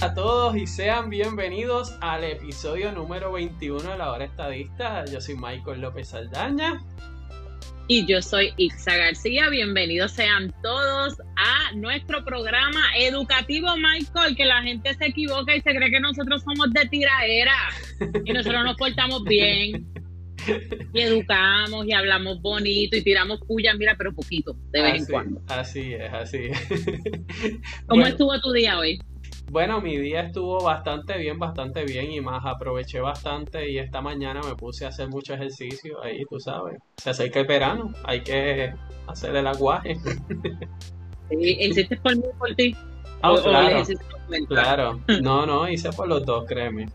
a todos y sean bienvenidos al episodio número 21 de la hora estadista. Yo soy Michael López Saldaña. Y yo soy Ixa García. Bienvenidos sean todos a nuestro programa educativo, Michael, que la gente se equivoca y se cree que nosotros somos de tiraera y nosotros nos portamos bien y educamos y hablamos bonito y tiramos puya, mira, pero poquito, de vez en cuando. Así es, así es. ¿Cómo estuvo tu día hoy? Bueno, mi día estuvo bastante bien, bastante bien y más aproveché bastante y esta mañana me puse a hacer mucho ejercicio ahí, tú sabes. Se acerca el verano, hay que hacer el aguaje. ¿Hiciste por mí por ti? Ah, claro, claro. No, no, hice por los dos, créeme.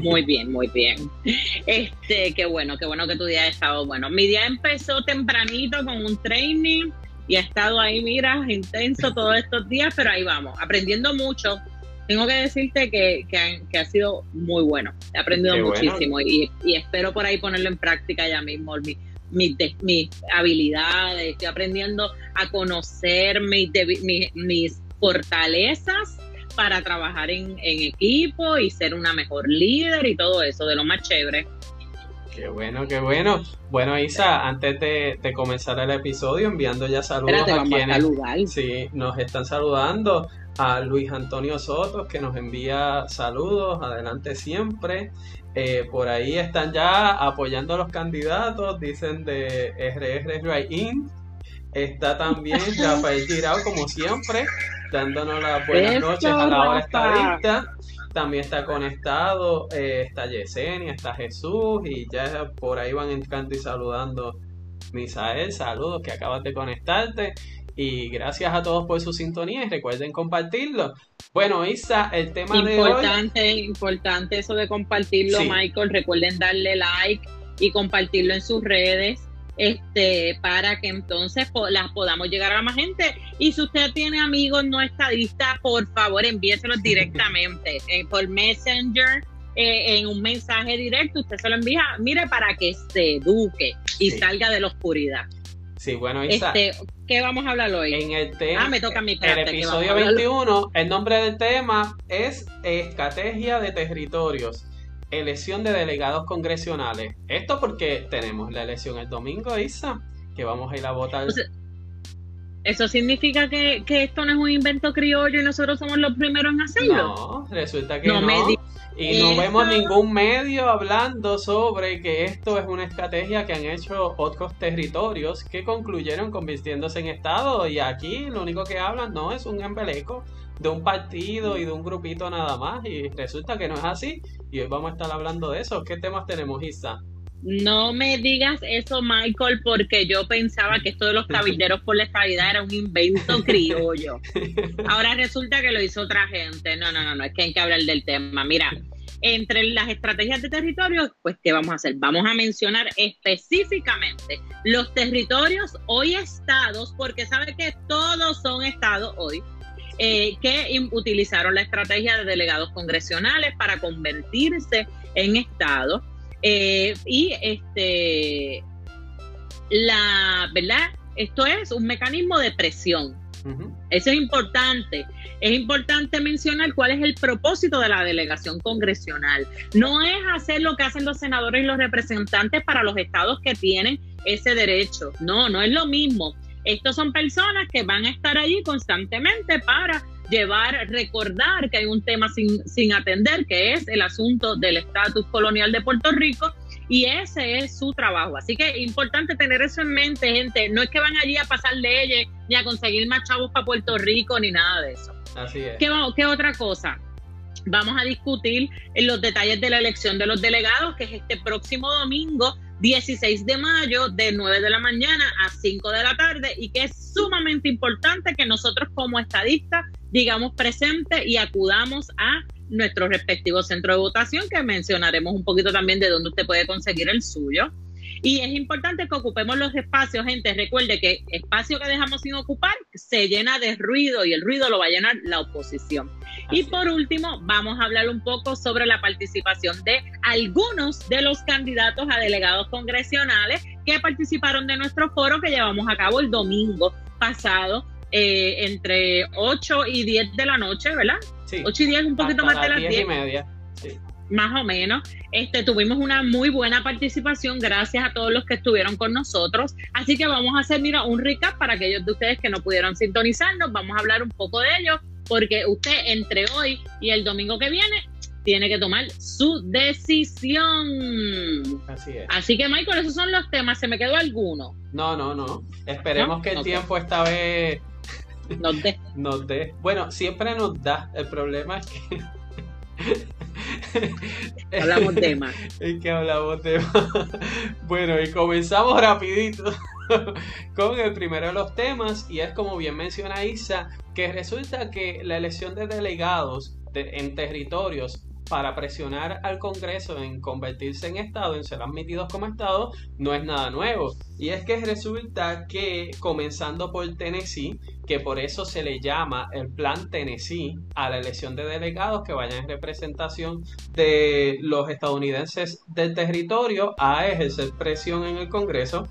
Muy bien, muy bien. Este, qué bueno, qué bueno que tu día ha estado bueno. Mi día empezó tempranito con un training y ha estado ahí, mira, intenso todos estos días, pero ahí vamos, aprendiendo mucho tengo que decirte que, que, ha sido muy bueno. He aprendido muchísimo y, espero por ahí ponerlo en práctica ya mismo. Mis, mis, habilidades, estoy aprendiendo a conocer mis, mis, fortalezas para trabajar en, equipo y ser una mejor líder y todo eso, de lo más chévere. Qué bueno, qué bueno. Bueno, Isa, antes de, comenzar el episodio, enviando ya saludos a quienes sí, nos están saludando a Luis Antonio Soto, que nos envía saludos, adelante siempre. Eh, por ahí están ya apoyando a los candidatos, dicen de RR Right In. Está también Rafael Girao, como siempre, dándonos las buenas noches a la hora estadista. También está conectado, eh, está Yesenia, está Jesús, y ya por ahí van entrando y saludando. Misael, saludos que acabas de conectarte. Y gracias a todos por su sintonía y recuerden compartirlo. Bueno, Isa, el tema importante, de hoy. Importante, importante eso de compartirlo, Michael. Recuerden darle like y compartirlo en sus redes este para que entonces las podamos llegar a más gente. Y si usted tiene amigos no estadistas, por favor envíeselos directamente eh, por Messenger. Eh, en un mensaje directo, usted se lo envía, mire, para que se eduque y salga de la oscuridad. Sí, bueno, Isa. Este, ¿Qué vamos a hablar hoy? En el tema. Ah, me toca mi El episodio 21, el nombre del tema es Estrategia de Territorios. Elección de delegados congresionales. Esto porque tenemos la elección el domingo, Isa, que vamos a ir a votar. ¿Eso significa que, esto no es un invento criollo y nosotros somos los primeros en hacerlo? No, resulta que no. Y no vemos ningún medio hablando sobre que esto es una estrategia que han hecho otros territorios que concluyeron convirtiéndose en Estado. Y aquí lo único que hablan no es un embeleco de un partido y de un grupito nada más. Y resulta que no es así. Y hoy vamos a estar hablando de eso. ¿Qué temas tenemos, Isa? No me digas eso, Michael, porque yo pensaba que esto de los cabilderos por la estabilidad era un invento criollo. Ahora resulta que lo hizo otra gente. No, no, no, no, es que hay que hablar del tema. Mira, entre las estrategias de territorio, pues, ¿qué vamos a hacer? Vamos a mencionar específicamente los territorios hoy estados, porque sabe que todos son estados hoy. Eh, que utilizaron la estrategia de delegados congresionales para convertirse en estados eh, y este, la verdad, esto es un mecanismo de presión. Eso es importante. Es importante mencionar cuál es el propósito de la delegación congresional. No es hacer lo que hacen los senadores y los representantes para los estados que tienen ese derecho. No, no es lo mismo. Estos son personas que van a estar allí constantemente para llevar, recordar que hay un tema sin, sin atender, que es el asunto del estatus colonial de Puerto Rico, y ese es su trabajo. Así que es importante tener eso en mente, gente. No es que van allí a pasar leyes, ni a conseguir más chavos para Puerto Rico, ni nada de eso. Así es. ¿Qué, ¿Qué otra cosa? Vamos a discutir en los detalles de la elección de los delegados, que es este próximo domingo 16 de mayo de 9 de la mañana a 5 de la tarde y que es sumamente importante que nosotros como estadistas digamos presente y acudamos a nuestro respectivo centro de votación que mencionaremos un poquito también de dónde usted puede conseguir el suyo. Y es importante que ocupemos los espacios, gente. Recuerde que espacio que dejamos sin ocupar se llena de ruido y el ruido lo va a llenar la oposición. y por último, vamos a hablar un poco sobre la participación de algunos de los candidatos a delegados congresionales que participaron de nuestro foro que llevamos a cabo el domingo pasado eh, entre 8 y 10 de la noche, ¿verdad? Sí. 8 y 10, un poquito más de las 10. 10 y media. Más o menos. Este, tuvimos una muy buena participación, gracias a todos los que estuvieron con nosotros. Así que vamos a hacer, mira, un recap para aquellos de ustedes que no pudieron sintonizarnos. Vamos a hablar un poco de ello, porque usted entre hoy y el domingo que viene tiene que tomar su decisión. Así es. Así que, Michael, esos son los temas. ¿Se me quedó alguno? No, no, no. Esperemos que el tiempo esta vez nos dé. nos dé. Bueno, siempre nos da. El problema es que. hablamos más. Es que hablamos más. Bueno, y comenzamos rapidito con el primero de los temas y es como bien menciona Isa, que resulta que la elección de delegados en territorios para presionar al Congreso en convertirse en Estado, en ser admitidos como Estado, no es nada nuevo. Y es que resulta que, comenzando por Tennessee, que por eso se le llama el Plan Tennessee a la elección de delegados que vayan en representación de los estadounidenses del territorio a ejercer presión en el Congreso,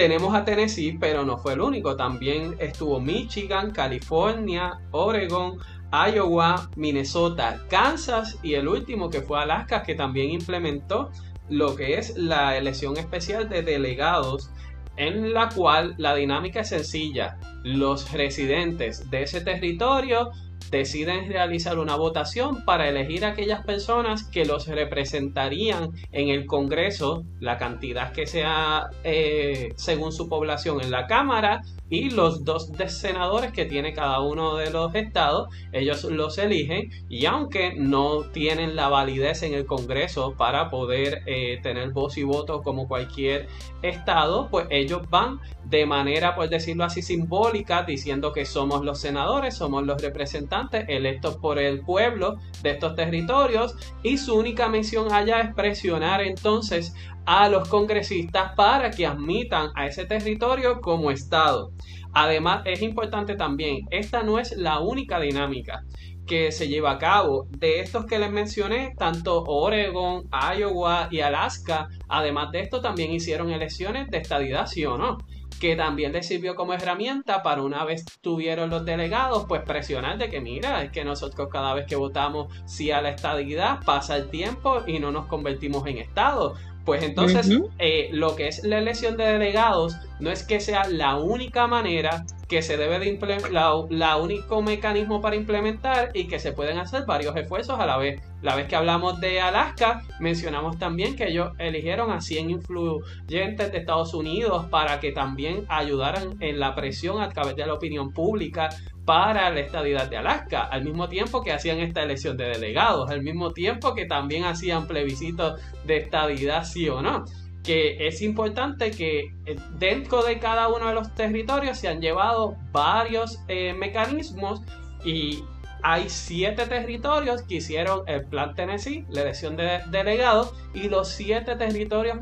tenemos a Tennessee, pero no fue el único. También estuvo Michigan, California, Oregon, Iowa, Minnesota, Kansas y el último que fue Alaska que también implementó lo que es la elección especial de delegados en la cual la dinámica es sencilla. Los residentes de ese territorio deciden realizar una votación para elegir a aquellas personas que los representarían en el Congreso, la cantidad que sea eh, según su población en la Cámara y los dos senadores que tiene cada uno de los estados, ellos los eligen y aunque no tienen la validez en el Congreso para poder eh, tener voz y voto como cualquier estado, pues ellos van de manera, por decirlo así, simbólica, diciendo que somos los senadores, somos los representantes electos por el pueblo de estos territorios y su única misión allá es presionar entonces a los congresistas para que admitan a ese territorio como Estado. Además, es importante también, esta no es la única dinámica que se lleva a cabo. De estos que les mencioné, tanto Oregon, Iowa y Alaska, además de esto, también hicieron elecciones de estadidad, sí o no que también les sirvió como herramienta para una vez tuvieron los delegados, pues presionar de que mira, es que nosotros cada vez que votamos sí a la estadidad pasa el tiempo y no nos convertimos en Estado. Pues entonces, eh, lo que es la elección de delegados no es que sea la única manera que se debe de implementar, la, único mecanismo para implementar y que se pueden hacer varios esfuerzos a la vez. La vez que hablamos de Alaska, mencionamos también que ellos eligieron a 100 influyentes de Estados Unidos para que también ayudaran en la presión a través de la opinión pública para la estadidad de Alaska, al mismo tiempo que hacían esta elección de delegados, al mismo tiempo que también hacían plebiscitos de estadidad sí o no que es importante que eh, dentro de cada uno de los territorios se han llevado varios eh, mecanismos y hay siete territorios que hicieron el Plan Tennessee, la elección de delegados, y los siete territorios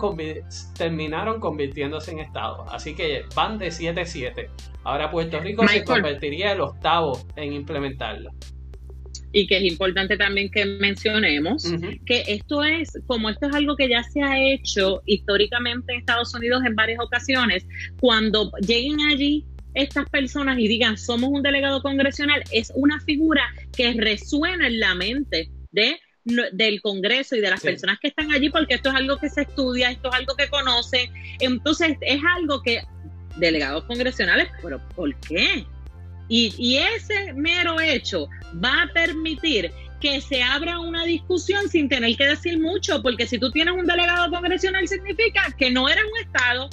terminaron convirtiéndose en estados. Así que van de 7 a 7. Ahora Puerto Rico se convertiría el octavo en implementarlo y que es importante también que mencionemos que esto es, como esto es algo que ya se ha hecho históricamente en Estados Unidos en varias ocasiones, cuando lleguen allí estas personas y digan somos un delegado congresional, es una figura que resuena en la mente de del Congreso y de las personas que están allí, porque esto es algo que se estudia, esto es algo que conocen, entonces es algo que delegados congresionales, pero ¿por qué? Y, ese mero hecho va a permitir que se abra una discusión sin tener que decir mucho, porque si tú tienes un delegado congresional significa que no eres un Estado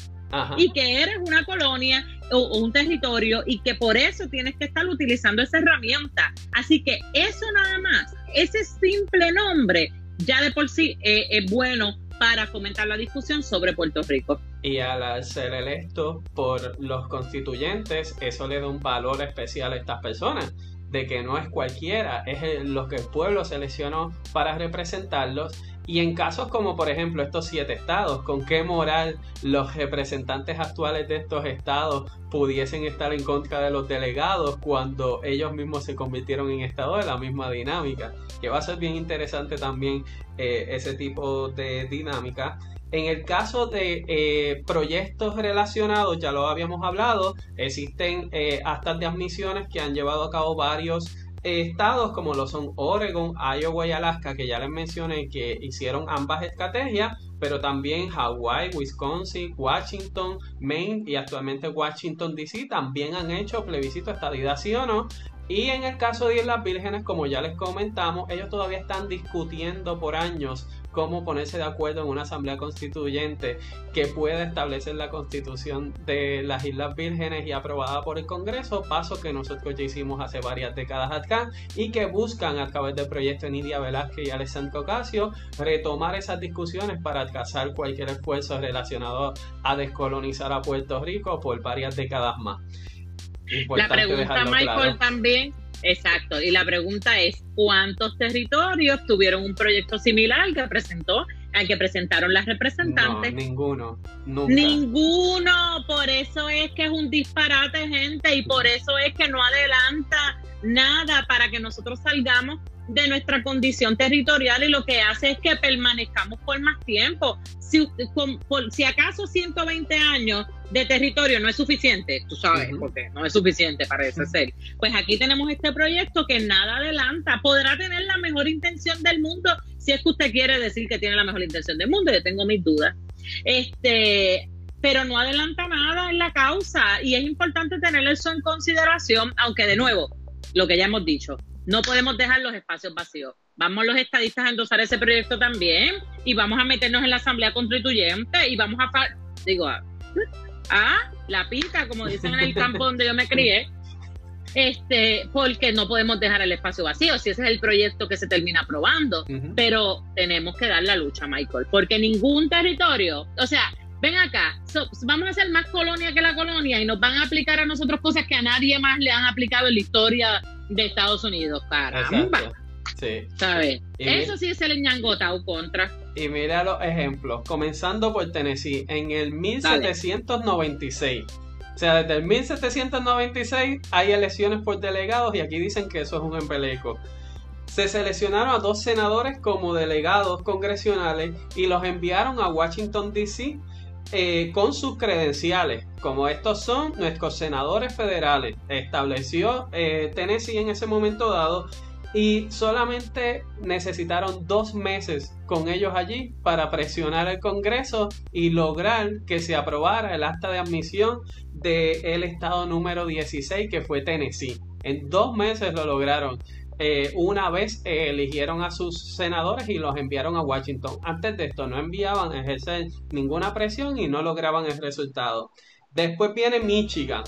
y que eres una colonia o, un territorio y que por eso tienes que estar utilizando esa herramienta. Así que eso nada más, ese simple nombre ya de por sí eh, es bueno para fomentar la discusión sobre Puerto Rico. Y al ser electo por los constituyentes, eso le da un valor especial a estas personas, de que no es cualquiera, es lo que el pueblo seleccionó para representarlos y en casos como por ejemplo estos siete estados, ¿con qué moral los representantes actuales de estos estados pudiesen estar en contra de los delegados cuando ellos mismos se convirtieron en estados de la misma dinámica? Que va a ser bien interesante también eh, ese tipo de dinámica. En el caso de eh, proyectos relacionados, ya lo habíamos hablado, existen eh, actas de admisiones que han llevado a cabo varios estados como lo son Oregon, Iowa y Alaska, que ya les mencioné que hicieron ambas estrategias, pero también Hawaii, Wisconsin, Washington, Maine y actualmente Washington DC también han hecho plebiscito estadidad sí o no. Y en el caso de Islas Vírgenes, como ya les comentamos, ellos todavía están discutiendo por años cómo ponerse de acuerdo en una asamblea constituyente que pueda establecer la constitución de las Islas Vírgenes y aprobada por el Congreso, paso que nosotros ya hicimos hace varias décadas acá y que buscan a través del proyecto Nidia Velázquez y Alessandro Ocasio retomar esas discusiones para alcanzar cualquier esfuerzo relacionado a descolonizar a Puerto Rico por varias décadas más. la pregunta, Michael, también Exacto, y la pregunta es, ¿cuántos territorios tuvieron un proyecto similar que presentó, al que presentaron las representantes? ninguno, Ninguno, por eso es que es un disparate, gente, y por eso es que no adelanta nada para que nosotros salgamos de nuestra condición territorial y lo que hace es que permanezcamos por más tiempo. Si, si acaso 120 años de territorio no es suficiente, tú sabes, porque no es suficiente, parece ser. Pues aquí tenemos este proyecto que nada adelanta. Podrá tener la mejor intención del mundo, si es que usted quiere decir que tiene la mejor intención del mundo, yo tengo mis dudas. Este, pero no adelanta nada en la causa y es importante tener eso en consideración, aunque de nuevo, lo que ya hemos dicho, no podemos dejar los espacios vacíos. Vamos los estadistas a endosar ese proyecto también y vamos a meternos en la asamblea constituyente y vamos a, digo, a, la pinta, como dicen en el campo donde yo me crié, este, porque no podemos dejar el espacio vacío, si ese es el proyecto que se termina aprobando, pero tenemos que dar la lucha, Michael, porque ningún territorio, o sea, ven acá, vamos a ser más colonia que la colonia y nos van a aplicar a nosotros cosas que a nadie más le han aplicado en la historia de Estados Unidos. Caramba. Sí. ¿Sabes? Eso sí es el ñangotao contra. Y mira los ejemplos. Comenzando por Tennessee, en el 1796. O sea, desde el 1796 hay elecciones por delegados y aquí dicen que eso es un embeleco. Se seleccionaron a dos senadores como delegados congresionales y los enviaron a Washington, D.C. Eh, con sus credenciales, como estos son nuestros senadores federales, estableció eh, Tennessee en ese momento dado y solamente necesitaron dos meses con ellos allí para presionar al Congreso y lograr que se aprobara el acta de admisión del estado número 16 que fue Tennessee. En dos meses lo lograron. Eh, una vez eh, eligieron a sus senadores y los enviaron a Washington. Antes de esto no enviaban ejercer ninguna presión y no lograban el resultado. Después viene Michigan,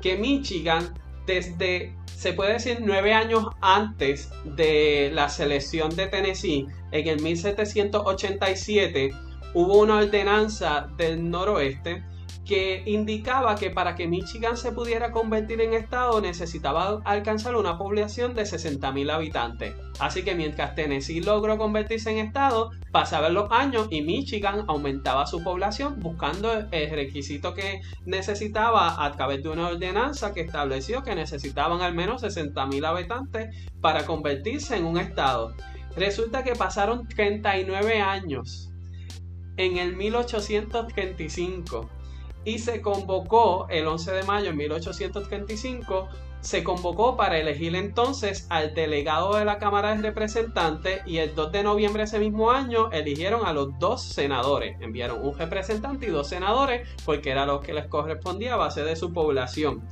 que Michigan desde, se puede decir, nueve años antes de la selección de Tennessee, en el 1787, hubo una ordenanza del noroeste que indicaba que para que Michigan se pudiera convertir en estado necesitaba alcanzar una población de 60.000 habitantes. Así que mientras Tennessee logró convertirse en estado, pasaban los años y Michigan aumentaba su población buscando el requisito que necesitaba a través de una ordenanza que estableció que necesitaban al menos 60.000 habitantes para convertirse en un estado. Resulta que pasaron 39 años. En el 1835 y se convocó el 11 de mayo de 1835 se convocó para elegir entonces al delegado de la Cámara de Representantes y el 2 de noviembre de ese mismo año eligieron a los dos senadores. Enviaron un representante y dos senadores porque era lo que les correspondía a base de su población.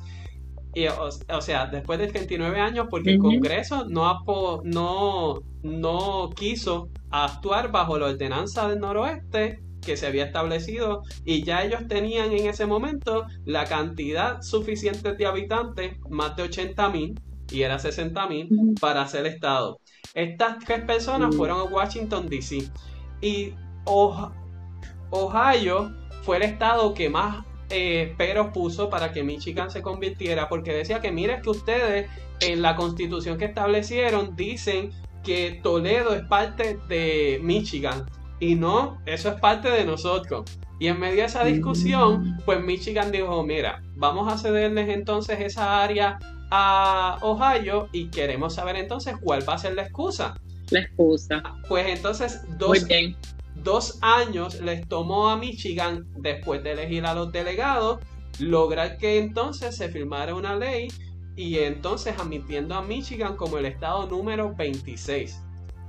Y, o, sea, después de 39 años, porque el Congreso no, no, no quiso actuar bajo la ordenanza del noroeste que se había establecido y ya ellos tenían en ese momento la cantidad suficiente de habitantes, más de 80 mil, y era 60 mil, para hacer estado. Estas tres personas fueron a Washington, D.C. Y Ohio fue el estado que más eh, peros puso para que Michigan se convirtiera, porque decía que mire que ustedes en la constitución que establecieron dicen que Toledo es parte de Michigan y no, eso es parte de nosotros. Y en medio de esa discusión, pues Michigan dijo, mira, vamos a cederles entonces esa área a Ohio y queremos saber entonces cuál va a ser la excusa. La excusa. Pues entonces dos, dos años les tomó a Michigan, después de elegir a los delegados, lograr que entonces se firmara una ley y entonces admitiendo a Michigan como el estado número 26.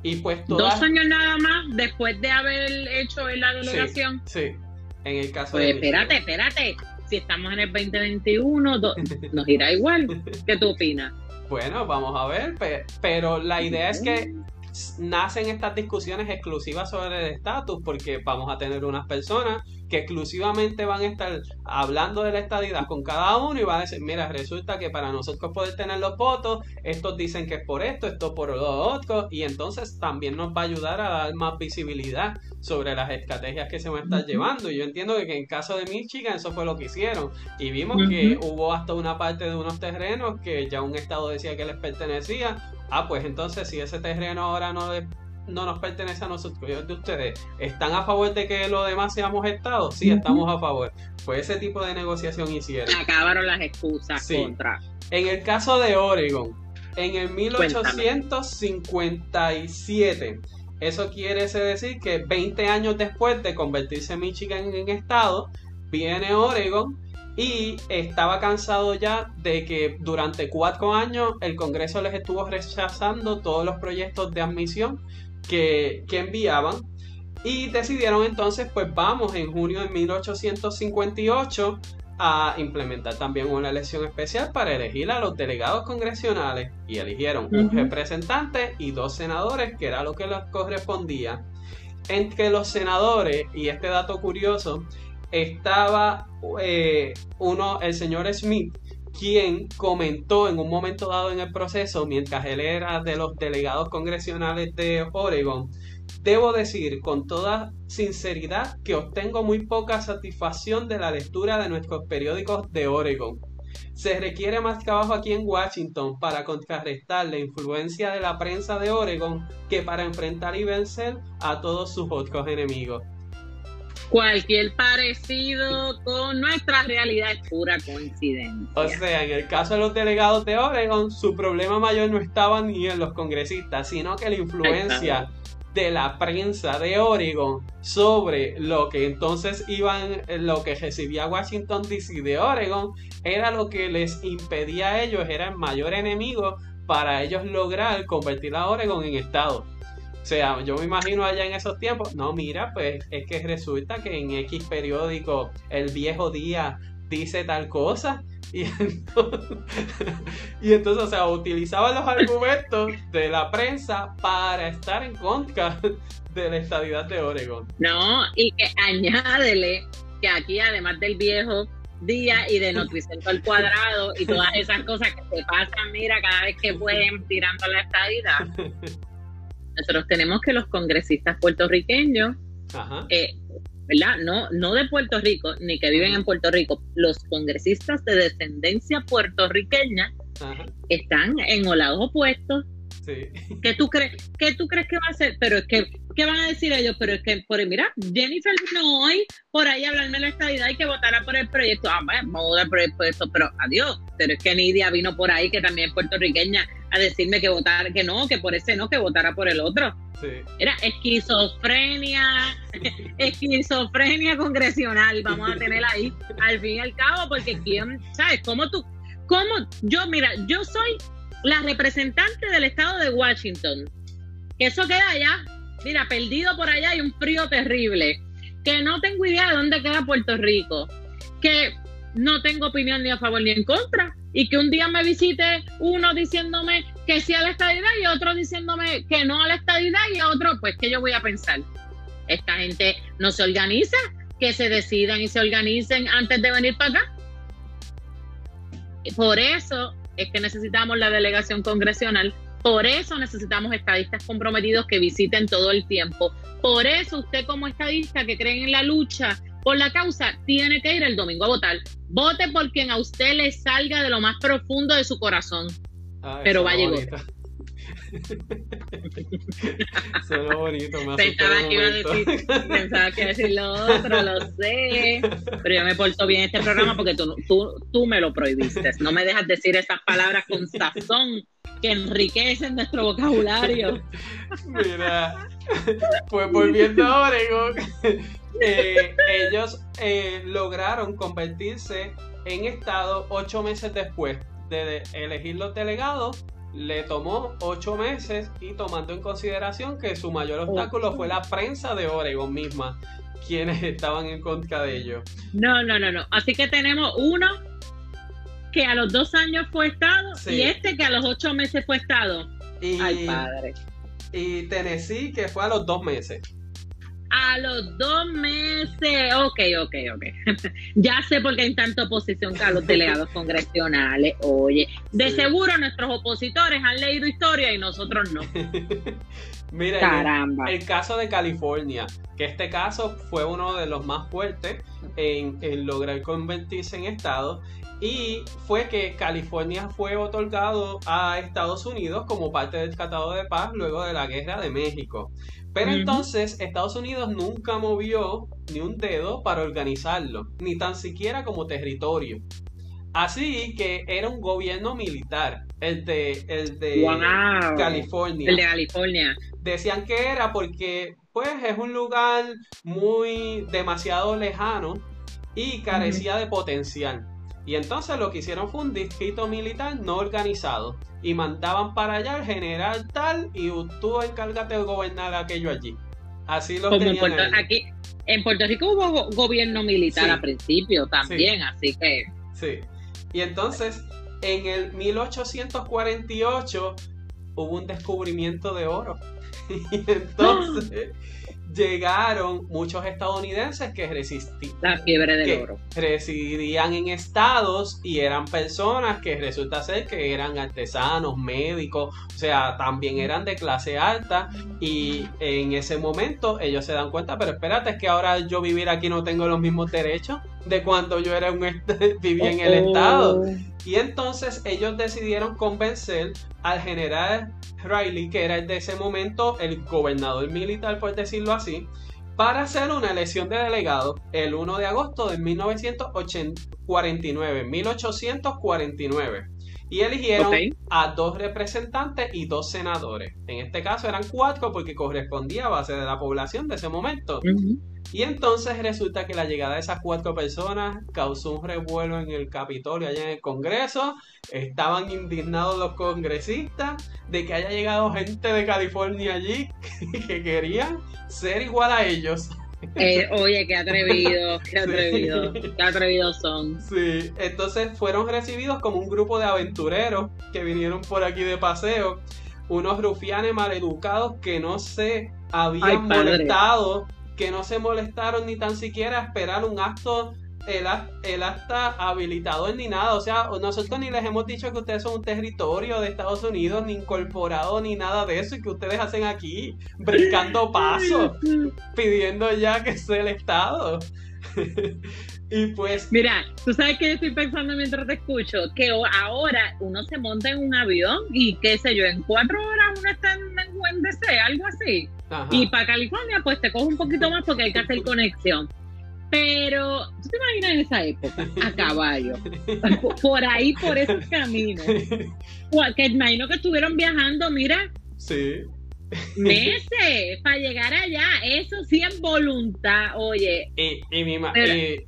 Y pues Dos años nada más después de haber hecho la delegación. Sí, en el caso pues espérate, espérate. Si estamos en el 2021, nos irá igual. ¿Qué tú opinas? Bueno, vamos a ver, pero la idea es que nacen estas discusiones exclusivas sobre el estatus porque vamos a tener unas personas que exclusivamente van a estar hablando de la estadidad con cada uno y van a decir, mira, resulta que para nosotros poder tener los votos, estos dicen que es por esto, esto por lo otro, y entonces también nos va a ayudar a dar más visibilidad sobre las estrategias que se van a estar llevando. Y yo entiendo que en caso de Michigan eso fue lo que hicieron. Y vimos que hubo hasta una parte de unos terrenos que ya un estado decía que les pertenecía, ah, pues entonces si ese terreno ahora no, no nos pertenece a nosotros, de ustedes, ¿están a favor de que lo demás seamos estados? Sí, estamos a favor. Pues ese tipo de negociación hicieron. Acabaron las excusas contra. En el caso de Oregon, en el 1857, eso quiere decir que 20 años después de convertirse Michigan en estado, viene Oregon y estaba cansado ya de que durante cuatro años el Congreso les estuvo rechazando todos los proyectos de admisión que, enviaban. Y decidieron entonces pues vamos en junio de 1858 a implementar también una elección especial para elegir a los delegados congresionales. Y eligieron un representante y dos senadores que era lo que les correspondía. Entre los senadores y este dato curioso estaba eh, uno, el señor Smith, quien comentó en un momento dado en el proceso, mientras él era de los delegados congresionales de Oregon, debo decir con toda sinceridad que obtengo muy poca satisfacción de la lectura de nuestros periódicos de Oregon. Se requiere más trabajo aquí en Washington para contrarrestar la influencia de la prensa de Oregon que para enfrentar y vencer a todos sus otros enemigos. Cualquier parecido con nuestra realidad es pura coincidencia. O sea, en el caso de los delegados de Oregon, su problema mayor no estaba ni en los congresistas, sino que la influencia de la prensa de Oregon sobre lo que entonces iban, lo que recibía Washington DC de Oregon, era lo que les impedía a ellos, era el mayor enemigo para ellos lograr convertir a Oregon en estado. O sea, yo me imagino allá en esos tiempos, no, mira, pues es que resulta que en X periódico el viejo día dice tal cosa. Y entonces, y entonces, o sea, utilizaban los argumentos de la prensa para estar en contra de la estadidad de Oregon. No, y que añádele que aquí, además del viejo día y de Nutricentro al cuadrado y todas esas cosas que se pasan, mira, cada vez que pueden tirando la estadidad. Nosotros tenemos que los congresistas puertorriqueños, eh, ¿verdad? No, no de Puerto Rico, ni que viven en Puerto Rico, los congresistas de descendencia puertorriqueña están en lados opuestos. Sí. ¿Qué tú crees? ¿Qué tú crees que va a hacer? Pero es que, ¿qué van a decir ellos? Pero es que, por mira, Jennifer no hoy por ahí hablarme de la estabilidad y que votara por el proyecto. Ah, bueno, vamos a votar por el proyecto, pero adiós. Pero es que Nidia vino por ahí, que también es puertorriqueña, a decirme que votara, que no, que por ese no, que votara por el otro. Era esquizofrenia, esquizofrenia congresional, vamos a tener ahí, al fin y al cabo, porque quién, ¿sabes? ¿Cómo tú, cómo, yo, mira, yo soy la representante del estado de Washington, que eso queda allá, mira, perdido por allá y un frío terrible, que no tengo idea de dónde queda Puerto Rico, que no tengo opinión ni a favor ni en contra, y que un día me visite uno diciéndome que sí a la estadidad y otro diciéndome que no a la estadidad y otro, pues que yo voy a pensar. Esta gente no se organiza, que se decidan y se organicen antes de venir para acá. Por eso es que necesitamos la delegación congresional, por eso necesitamos estadistas comprometidos que visiten todo el tiempo. Por eso usted como estadista que creen en la lucha por la causa, tiene que ir el domingo a votar. Vote por quien a usted le salga de lo más profundo de su corazón. Pero vaya y Suena bonito, me pensaba que, iba a decir, pensaba que iba a decir lo otro, lo sé. Pero yo me porto bien este programa porque tú, tú, tú me lo prohibiste. No me dejas decir esas palabras con sazón que enriquecen nuestro vocabulario. Mira, pues volviendo a Oregon, eh, ellos eh, lograron convertirse en estado ocho meses después de elegir los delegados. Le tomó ocho meses y tomando en consideración que su mayor obstáculo fue la prensa de Oregon misma, quienes estaban en contra de ellos. No, no, no, no. Así que tenemos uno que a los dos años fue estado y este que a los ocho meses fue estado. Y, Ay, padre. Y Tennessee que fue a los dos meses. A los dos meses. Ok, ok, ok. ya sé por qué hay tanta oposición a los delegados congresionales. Oye, de seguro nuestros opositores han leído historia y nosotros no. Mira, Caramba. El, caso de California, que este caso fue uno de los más fuertes en, en lograr convertirse en estado y fue que California fue otorgado a Estados Unidos como parte del Tratado de Paz luego de la Guerra de México. Pero entonces Estados Unidos nunca movió ni un dedo para organizarlo, ni tan siquiera como territorio. Así que era un gobierno militar, el de, el de California. El de California. Decían que era porque pues es un lugar muy demasiado lejano y carecía de potencial. Y entonces lo que hicieron fue un distrito militar no organizado. Y mandaban para allá al general tal y tú encárgate de gobernar aquello allí. Así lo tenían en Puerto, aquí en Puerto Rico hubo gobierno militar al principio también, así que... Sí. Y entonces, en el 1848 hubo un descubrimiento de oro. y entonces llegaron muchos estadounidenses que resistían. La fiebre del oro. Residían en estados y eran personas que resulta ser que eran artesanos, médicos, o sea, también eran de clase alta y en ese momento ellos se dan cuenta, pero espérate, es que ahora yo vivir aquí no tengo los mismos derechos de cuando yo era un vivía en el estado. Y entonces ellos decidieron convencer al general Riley, que era de ese momento el gobernador militar, por decirlo así, para hacer una elección de delegado el 1 de agosto de 1949, 1849. Y eligieron a dos representantes y dos senadores. En este caso eran cuatro porque correspondía a base de la población de ese momento. Y entonces resulta que la llegada de esas cuatro personas causó un revuelo en el Capitolio, allá en el Congreso. Estaban indignados los congresistas de que haya llegado gente de California allí que querían ser igual a ellos. Eh, oye, qué atrevido, qué atrevido, qué atrevidos son. Sí, entonces fueron recibidos como un grupo de aventureros que vinieron por aquí de paseo, unos rufianes maleducados que no se habían molestado que no se molestaron ni tan siquiera a esperar un acto, el, el acta habilitador ni nada. O sea, nosotros ni les hemos dicho que ustedes son un territorio de Estados Unidos, ni incorporado, ni nada de eso, y que ustedes hacen aquí, brincando pasos, pidiendo ya que sea el Estado. y pues. Mira, tú sabes que estoy pensando mientras te escucho, que ahora uno se monta en un avión y qué sé yo, en cuatro horas uno está en, en DC, algo así. Y para California, pues te coge un poquito más porque hay que hacer conexión. Pero, ¿tú te imaginas en esa época? A caballo. por ahí, por esos caminos. Que imagino que estuvieron viajando, mira. Sí. Meses para llegar allá. Eso sí es voluntad, oye. Y, y, me,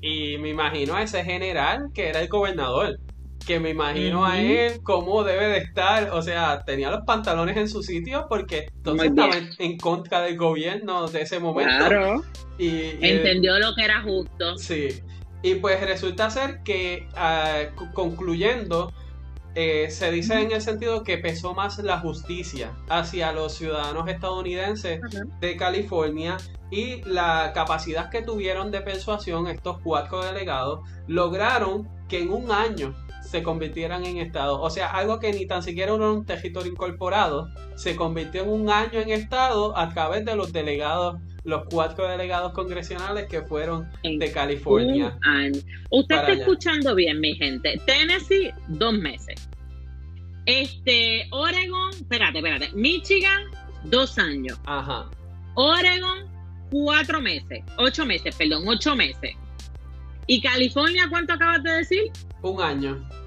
y me imagino a ese general que era el gobernador que me imagino a él cómo debe de estar, o sea, tenía los pantalones en su sitio porque entonces estaba en, contra del gobierno de ese momento. Claro. Y, Entendió lo que era justo. Sí. Y pues resulta ser que ah, concluyendo, eh, se dice en el sentido que pesó más la justicia hacia los ciudadanos estadounidenses de California y la capacidad que tuvieron de persuasión estos cuatro delegados lograron que en un año se convirtieran en Estado. O sea, algo que ni tan siquiera era un territorio incorporado, se convirtió en un año en Estado a través de los delegados, los cuatro delegados congresionales que fueron de California. Usted está escuchando bien, mi gente. Tennessee, dos meses. Este, Oregon, espérate, espérate. Michigan, dos años. Ajá. Oregon, cuatro meses. Ocho meses, perdón, ocho meses. ¿Y California cuánto acabas de decir? Un año.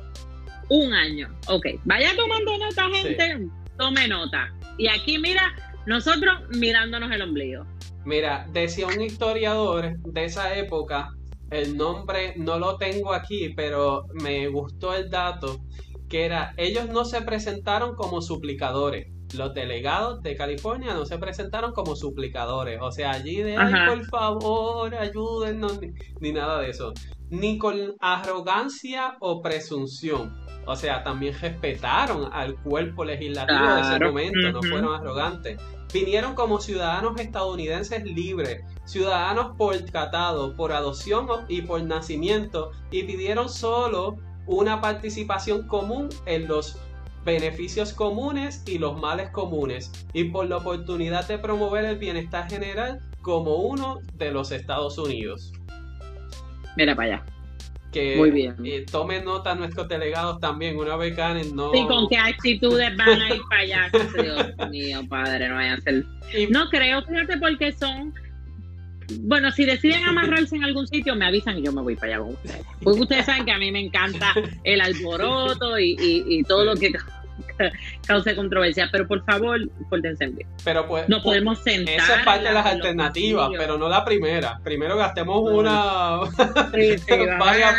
Un año. Ok. Vaya tomando nota, gente. Tome nota. Y aquí, mira, nosotros mirándonos el ombligo. Mira, decía un historiador de esa época, el nombre no lo tengo aquí, pero me gustó el dato, que era, ellos no se presentaron como suplicadores. Los delegados de California no se presentaron como suplicadores. O sea, allí de, ay, por favor, ayúdennos, ni nada de eso. Ni con arrogancia o presunción o sea, también respetaron al cuerpo legislativo de ese momento, no fueron arrogantes. Vinieron como ciudadanos estadounidenses libres, ciudadanos por tratado, por adopción y por nacimiento, y pidieron solo una participación común en los beneficios comunes y los males comunes, y por la oportunidad de promover el bienestar general como uno de los Estados Unidos. Mira para allá que Muy bien. Eh, tomen nota nuestros delegados también, una vez ganen, no... Sí, con qué actitudes van a ir para allá, Dios mío, padre, no vayan a ser... No creo, fíjate, porque son... Bueno, si deciden amarrarse en algún sitio, me avisan y yo me voy para allá con ustedes. Porque ustedes saben que a mí me encanta el alboroto y, y, y todo lo que cause controversia, pero por favor, pórtense bien. Pero pues, no podemos sentar. Esa es parte de las alternativas, pero no la primera. Primero gastemos una sí, vaya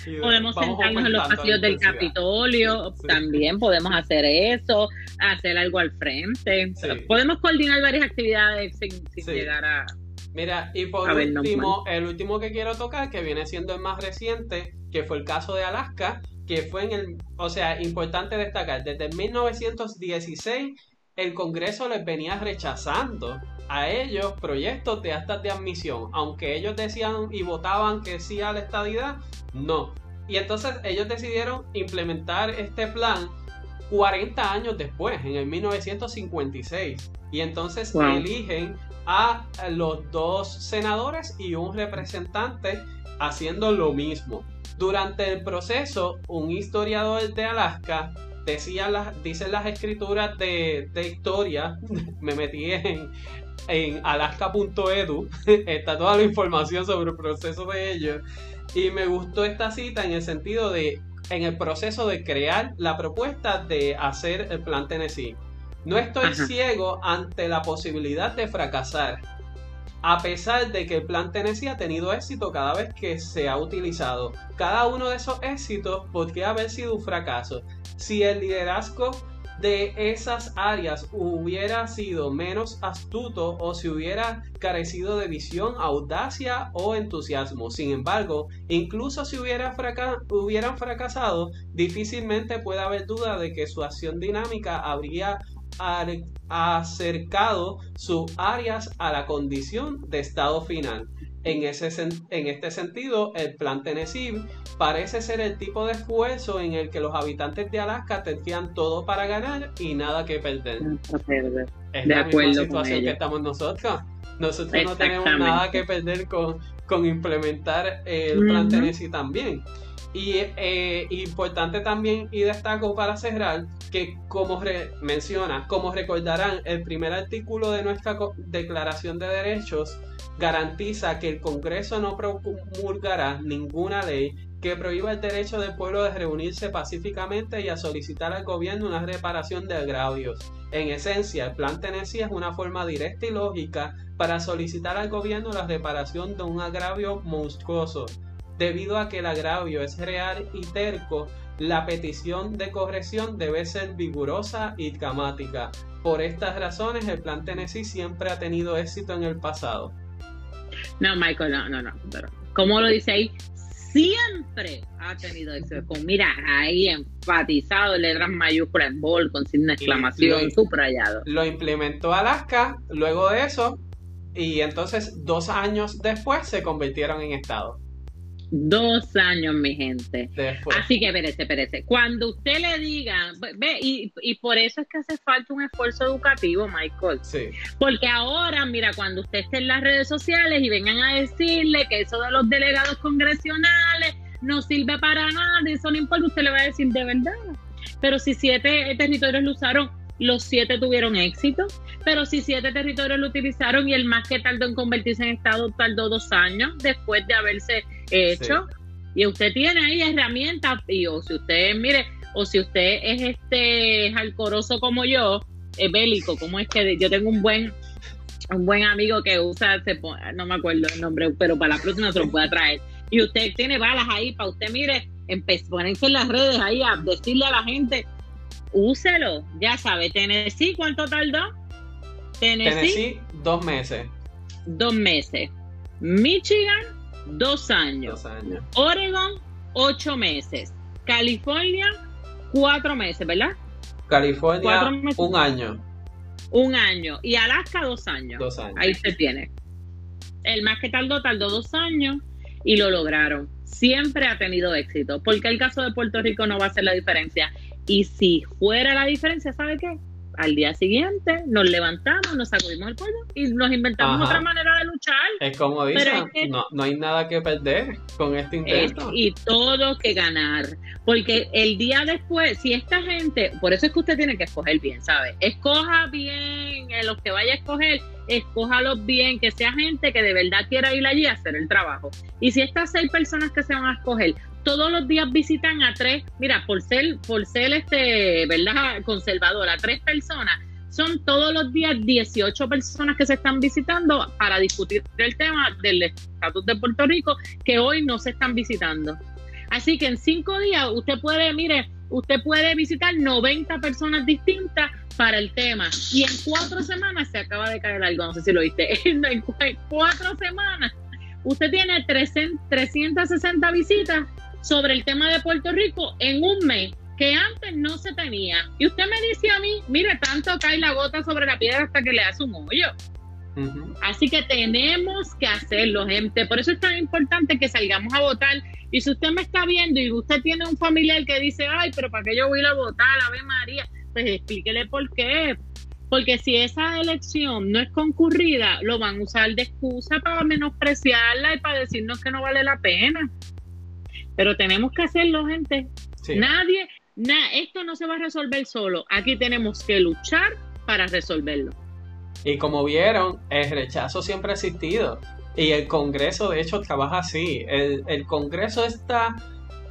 podemos sentarnos en los pasillos del Capitolio, también podemos hacer eso, hacer algo al frente. Podemos coordinar varias actividades sin, llegar a... Mira, y por último, el último que quiero tocar, que viene siendo el más reciente, que fue el caso de Alaska, que fue en el, o sea, importante destacar, desde 1916 el Congreso les venía rechazando a ellos proyectos de actas de admisión, aunque ellos decían y votaban que sí a la estadidad, no. Y entonces ellos decidieron implementar este plan 40 años después, en el 1956. Y entonces eligen a los dos senadores y un representante haciendo lo mismo. Durante el proceso, un historiador de Alaska decía las, dicen las escrituras de, historia, me metí en, en alaska.edu, está toda la información sobre el proceso de ellos, y me gustó esta cita en el sentido de, en el proceso de crear la propuesta de hacer el plan Tennessee. No estoy ciego ante la posibilidad de fracasar, a pesar de que el plan Tennessee ha tenido éxito cada vez que se ha utilizado. Cada uno de esos éxitos podría haber sido un fracaso. Si el liderazgo de esas áreas hubiera sido menos astuto o si hubiera carecido de visión, audacia o entusiasmo. Sin embargo, incluso si hubiera hubieran fracasado, difícilmente puede haber duda de que su acción dinámica habría acercado sus áreas a la condición de estado final. En, ese, en este sentido, el plan Tennessee parece ser el tipo de esfuerzo en el que los habitantes de Alaska tendrían todo para ganar y nada que perder. Es la misma situación que estamos nosotros. Nosotros no tenemos nada que perder con, con implementar el plan Tennessee también. Y eh, importante también y destaco para cerrar que como menciona, como recordarán, el primer artículo de nuestra Declaración de Derechos garantiza que el Congreso no promulgará ninguna ley que prohíba el derecho del pueblo de reunirse pacíficamente y a solicitar al gobierno una reparación de agravios. En esencia, el Plan Tennessee es una forma directa y lógica para solicitar al gobierno la reparación de un agravio monstruoso Debido a que el agravio es real y terco, la petición de corrección debe ser vigorosa y dramática. Por estas razones, el plan Tennessee siempre ha tenido éxito en el pasado. No, Michael, no, no, no. como lo dice ahí? Siempre ha tenido éxito. Con, mira, ahí enfatizado, letras mayúsculas en bol, con signo de exclamación, subrayado. Lo implementó Alaska, luego de eso, y entonces dos años después se convirtieron en estado. Dos años, mi gente. Así que perece, perece. Cuando usted le diga, ve, y, y, por eso es que hace falta un esfuerzo educativo, Michael. Sí. Porque ahora, mira, cuando usted esté en las redes sociales y vengan a decirle que eso de los delegados congresionales no sirve para nada, eso no importa, usted le va a decir de verdad. Pero si siete territorios lo usaron, los siete tuvieron éxito, pero si siete territorios lo utilizaron y el más que tardó en convertirse en Estado tardó dos años después de haberse hecho. Y usted tiene ahí herramientas, y o si usted, mire, o si usted es este jalcoroso como yo, es bélico, como es que yo tengo un buen un buen amigo que usa, se no me acuerdo el nombre, pero para la próxima se lo pueda traer. Y usted tiene balas ahí para usted, mire, ponerse en las redes ahí a decirle a la gente, úselo, ya sabe, Tennessee, ¿cuánto tardó? Tennessee, dos meses. Dos meses. Michigan, dos años. Dos años. Oregon, ocho meses. California, cuatro meses, ¿verdad? California, un año. Un año. Y Alaska, dos años. Dos años. Ahí se tiene. El más que tardó, tardó dos años y lo lograron. Siempre ha tenido éxito. Porque el caso de Puerto Rico no va a ser la diferencia. Y si fuera la diferencia, ¿sabe qué? al día siguiente nos levantamos, nos sacudimos el pollo y nos inventamos otra manera de luchar. Es como dicen, no, no, hay nada que perder con este intento. y todo que ganar. Porque el día después, si esta gente, por eso es que usted tiene que escoger bien, ¿sabe? Escoja bien en los que vaya a escoger, escójalos bien, que sea gente que de verdad quiera ir allí a hacer el trabajo. Y si estas seis personas que se van a escoger todos los días visitan a tres, mira, por ser, por ser este, ¿verdad? Conservadora, tres personas, son todos los días 18 personas que se están visitando para discutir el tema del estatus de Puerto Rico que hoy no se están visitando. Así que en cinco días usted puede, mire, usted puede visitar 90 personas distintas para el tema. Y en cuatro semanas se acaba de caer algo, no sé si lo viste, en cuatro semanas usted tiene 360 visitas sobre el tema de Puerto Rico en un mes que antes no se tenía. Y usted me dice a mí, mire, tanto cae la gota sobre la piedra hasta que le hace un hoyo. Así que tenemos que hacerlo, gente. Por eso es tan importante que salgamos a votar. Y si usted me está viendo y usted tiene un familiar que dice, ay, pero ¿para qué yo voy a votar? Ave María. Pues explíquele por qué. Porque si esa elección no es concurrida, lo van a usar de excusa para menospreciarla y para decirnos que no vale la pena. Pero tenemos que hacerlo, gente. Nadie, esto no se va a resolver solo. Aquí tenemos que luchar para resolverlo. Y como vieron, el rechazo siempre ha existido. Y el Congreso, de hecho, trabaja así. El, el Congreso está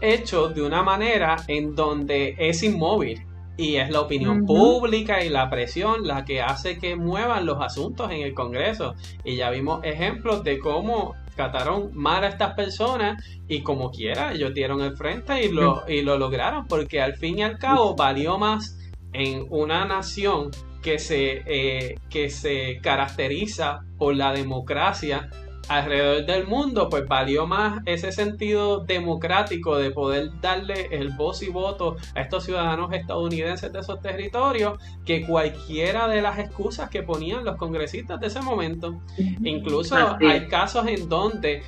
hecho de una manera en donde es inmóvil. Y es la opinión pública y la presión la que hace que muevan los asuntos en el Congreso. Y ya vimos ejemplos de cómo cataron mal a estas personas y como quiera, ellos dieron el frente y lo, y lo lograron, porque al fin y al cabo valió más en una nación que se, eh, que se caracteriza por la democracia alrededor del mundo, pues valió más ese sentido democrático de poder darle el voz y voto a estos ciudadanos estadounidenses de esos territorios que cualquiera de las excusas que ponían los congresistas de ese momento. Incluso hay casos en donde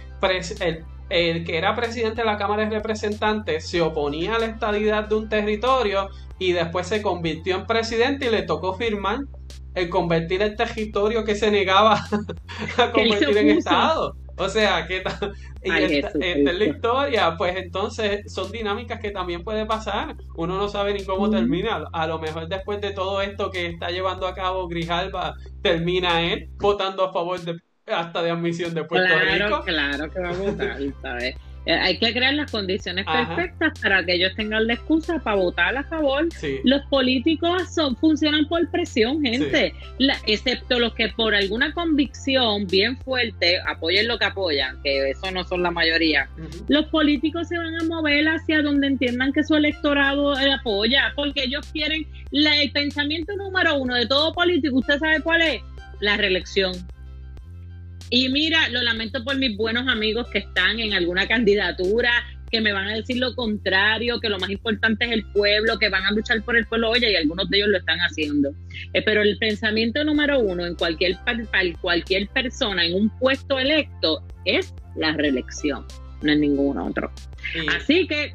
el, el que era presidente de la Cámara de Representantes se oponía a la estadidad de un territorio y después se convirtió en presidente y le tocó firmar el convertir el territorio que se negaba a convertir en Estado. O sea, que y esta, es la historia, pues entonces son dinámicas que también puede pasar. Uno no sabe ni cómo termina. A lo mejor después de todo esto que está llevando a cabo Grijalba, termina él votando a favor de hasta de admisión de Puerto Rico. Claro, claro que va a votar, ¿sabes? Eh, hay que crear las condiciones perfectas para que ellos tengan la excusa para votar a favor. Los políticos son, funcionan por presión, gente, excepto los que por alguna convicción bien fuerte apoyen lo que apoyan, que eso no son la mayoría. Los políticos se van a mover hacia donde entiendan que su electorado apoya, porque ellos quieren el pensamiento número uno de todo político. ¿Usted sabe cuál es? La reelección y mira, lo lamento por mis buenos amigos que están en alguna candidatura, que me van a decir lo contrario, que lo más importante es el pueblo, que van a luchar por el pueblo, oye, y algunos de ellos lo están haciendo. Eh, pero el pensamiento número uno en cualquier, cualquier persona en un puesto electo es la reelección, no es ningún otro. Así que,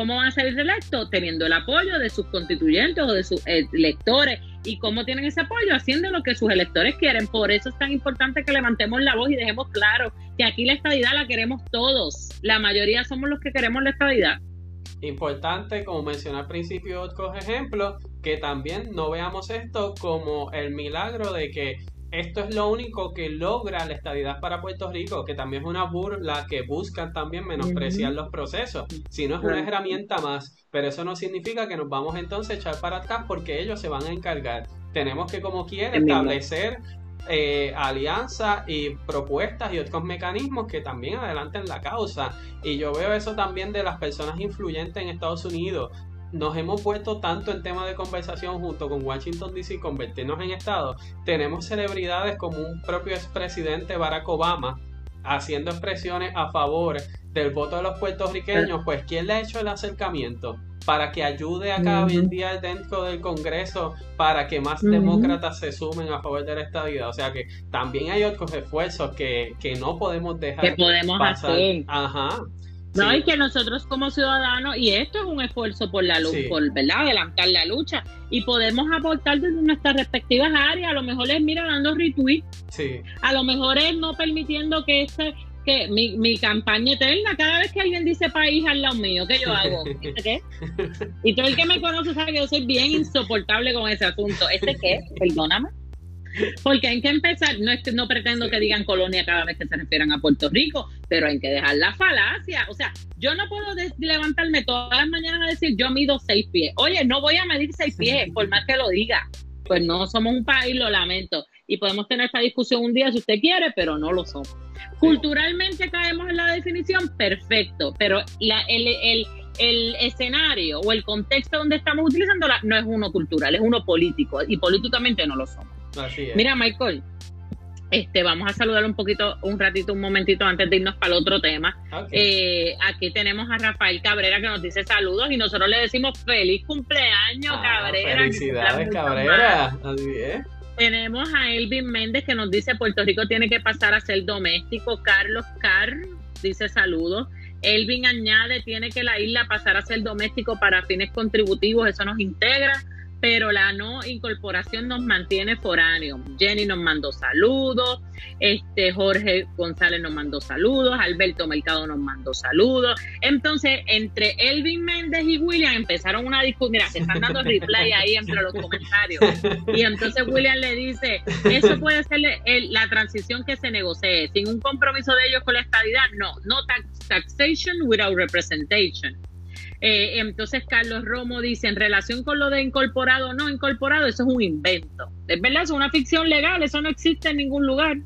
¿cómo van a salir electos? Teniendo el apoyo de sus constituyentes o de sus electores y cómo tienen ese apoyo, haciendo lo que sus electores quieren. Por eso es tan importante que levantemos la voz y dejemos claro que aquí la estadidad la queremos todos. La mayoría somos los que queremos la estadidad. Importante, como mencioné al principio otros ejemplos, que también no veamos esto como el milagro de que esto es lo único que logra la estabilidad para Puerto Rico, que también es una burla que buscan también menospreciar los procesos, si no es una herramienta más, pero eso no significa que nos vamos entonces a echar para atrás porque ellos se van a encargar. Tenemos que como quiera establecer eh, alianzas y propuestas y otros mecanismos que también adelanten la causa. Y yo veo eso también de las personas influyentes en Estados Unidos nos hemos puesto tanto en tema de conversación junto con Washington DC convertirnos en Estado, tenemos celebridades como un propio expresidente Barack Obama haciendo expresiones a favor del voto de los puertorriqueños, pues ¿quién le ha hecho el acercamiento? Para que ayude a cada día dentro del Congreso para que más demócratas se sumen a favor de la estabilidad. O sea que también hay otros esfuerzos que, que no podemos dejar que podemos pasar. Hacer. Ajá. No, y que nosotros como ciudadanos, y esto es un esfuerzo por la luz, por ¿verdad? adelantar la lucha, y podemos aportar desde nuestras respectivas áreas, a lo mejor es, mira, dando retweet, sí. a lo mejor es no permitiendo que este, que mi, mi campaña eterna, cada vez que alguien dice país al lado mío, ¿qué yo hago? qué? Y todo el que me conoce sabe que yo soy bien insoportable con ese asunto. ¿Ese qué? Perdóname. Porque hay que empezar, no es que no pretendo que digan colonia cada vez que se refieran a Puerto Rico, pero hay que dejar la falacia. O sea, yo no puedo levantarme todas las mañanas a decir yo mido seis pies. Oye, no voy a medir seis pies, por más que lo diga. Pues no somos un país, lo lamento. Y podemos tener esta discusión un día si usted quiere, pero no lo somos. Culturalmente caemos en la definición, perfecto, pero la, el, el, el escenario o el contexto donde estamos utilizándola no es uno cultural, es uno político y políticamente no lo somos. Mira, Michael, este, vamos a saludar un poquito, un ratito, un momentito antes de irnos para el otro tema. Eh, aquí tenemos a Rafael Cabrera que nos dice saludos y nosotros le decimos feliz cumpleaños, ah, Cabrera. Felicidades, Cabrera. Así es. Tenemos a Elvin Méndez que nos dice Puerto Rico tiene que pasar a ser doméstico. Carlos Carr dice saludos. Elvin añade tiene que la isla pasar a ser doméstico para fines contributivos, eso nos integra pero la no incorporación nos mantiene foráneos. Jenny nos mandó saludos, este Jorge González nos mandó saludos, Alberto Mercado nos mandó saludos. Entonces, entre Elvin Méndez y William empezaron una discusión, mira, se están dando replay ahí entre los comentarios. Y entonces William le dice, eso puede ser la transición que se negocie, sin un compromiso de ellos con la estabilidad, no, no taxation without representation. Eh, entonces Carlos Romo dice, en relación con lo de incorporado o no incorporado, eso es un invento. Es verdad, es una ficción legal, eso no existe en ningún lugar.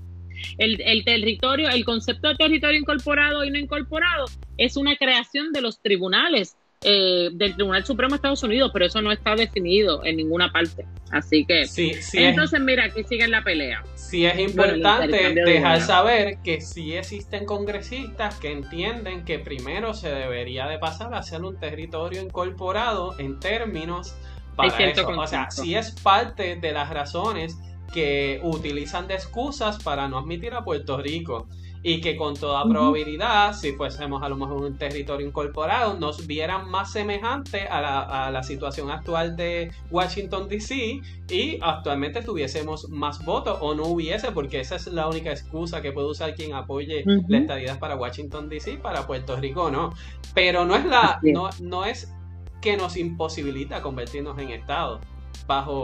El, el, territorio, el concepto de territorio incorporado y no incorporado es una creación de los tribunales eh, del Tribunal Supremo de Estados Unidos, pero eso no está definido en ninguna parte. Así que, entonces, mira, aquí sigue la pelea. Sí, es importante dejar saber que sí existen congresistas que entienden que primero se debería de pasar a ser un territorio incorporado en términos para eso. O sea, sí es parte de las razones que utilizan de excusas para no admitir a Puerto Rico y que con toda probabilidad, si fuésemos a lo mejor un territorio incorporado, nos vieran más semejante a la, a la situación actual de Washington, D.C. y actualmente tuviésemos más votos o no hubiese, porque esa es la única excusa que puede usar quien apoye la estadidad para Washington, D.C., para Puerto Rico, ¿no? Pero no es, la, no, no es que nos imposibilita convertirnos en Estado bajo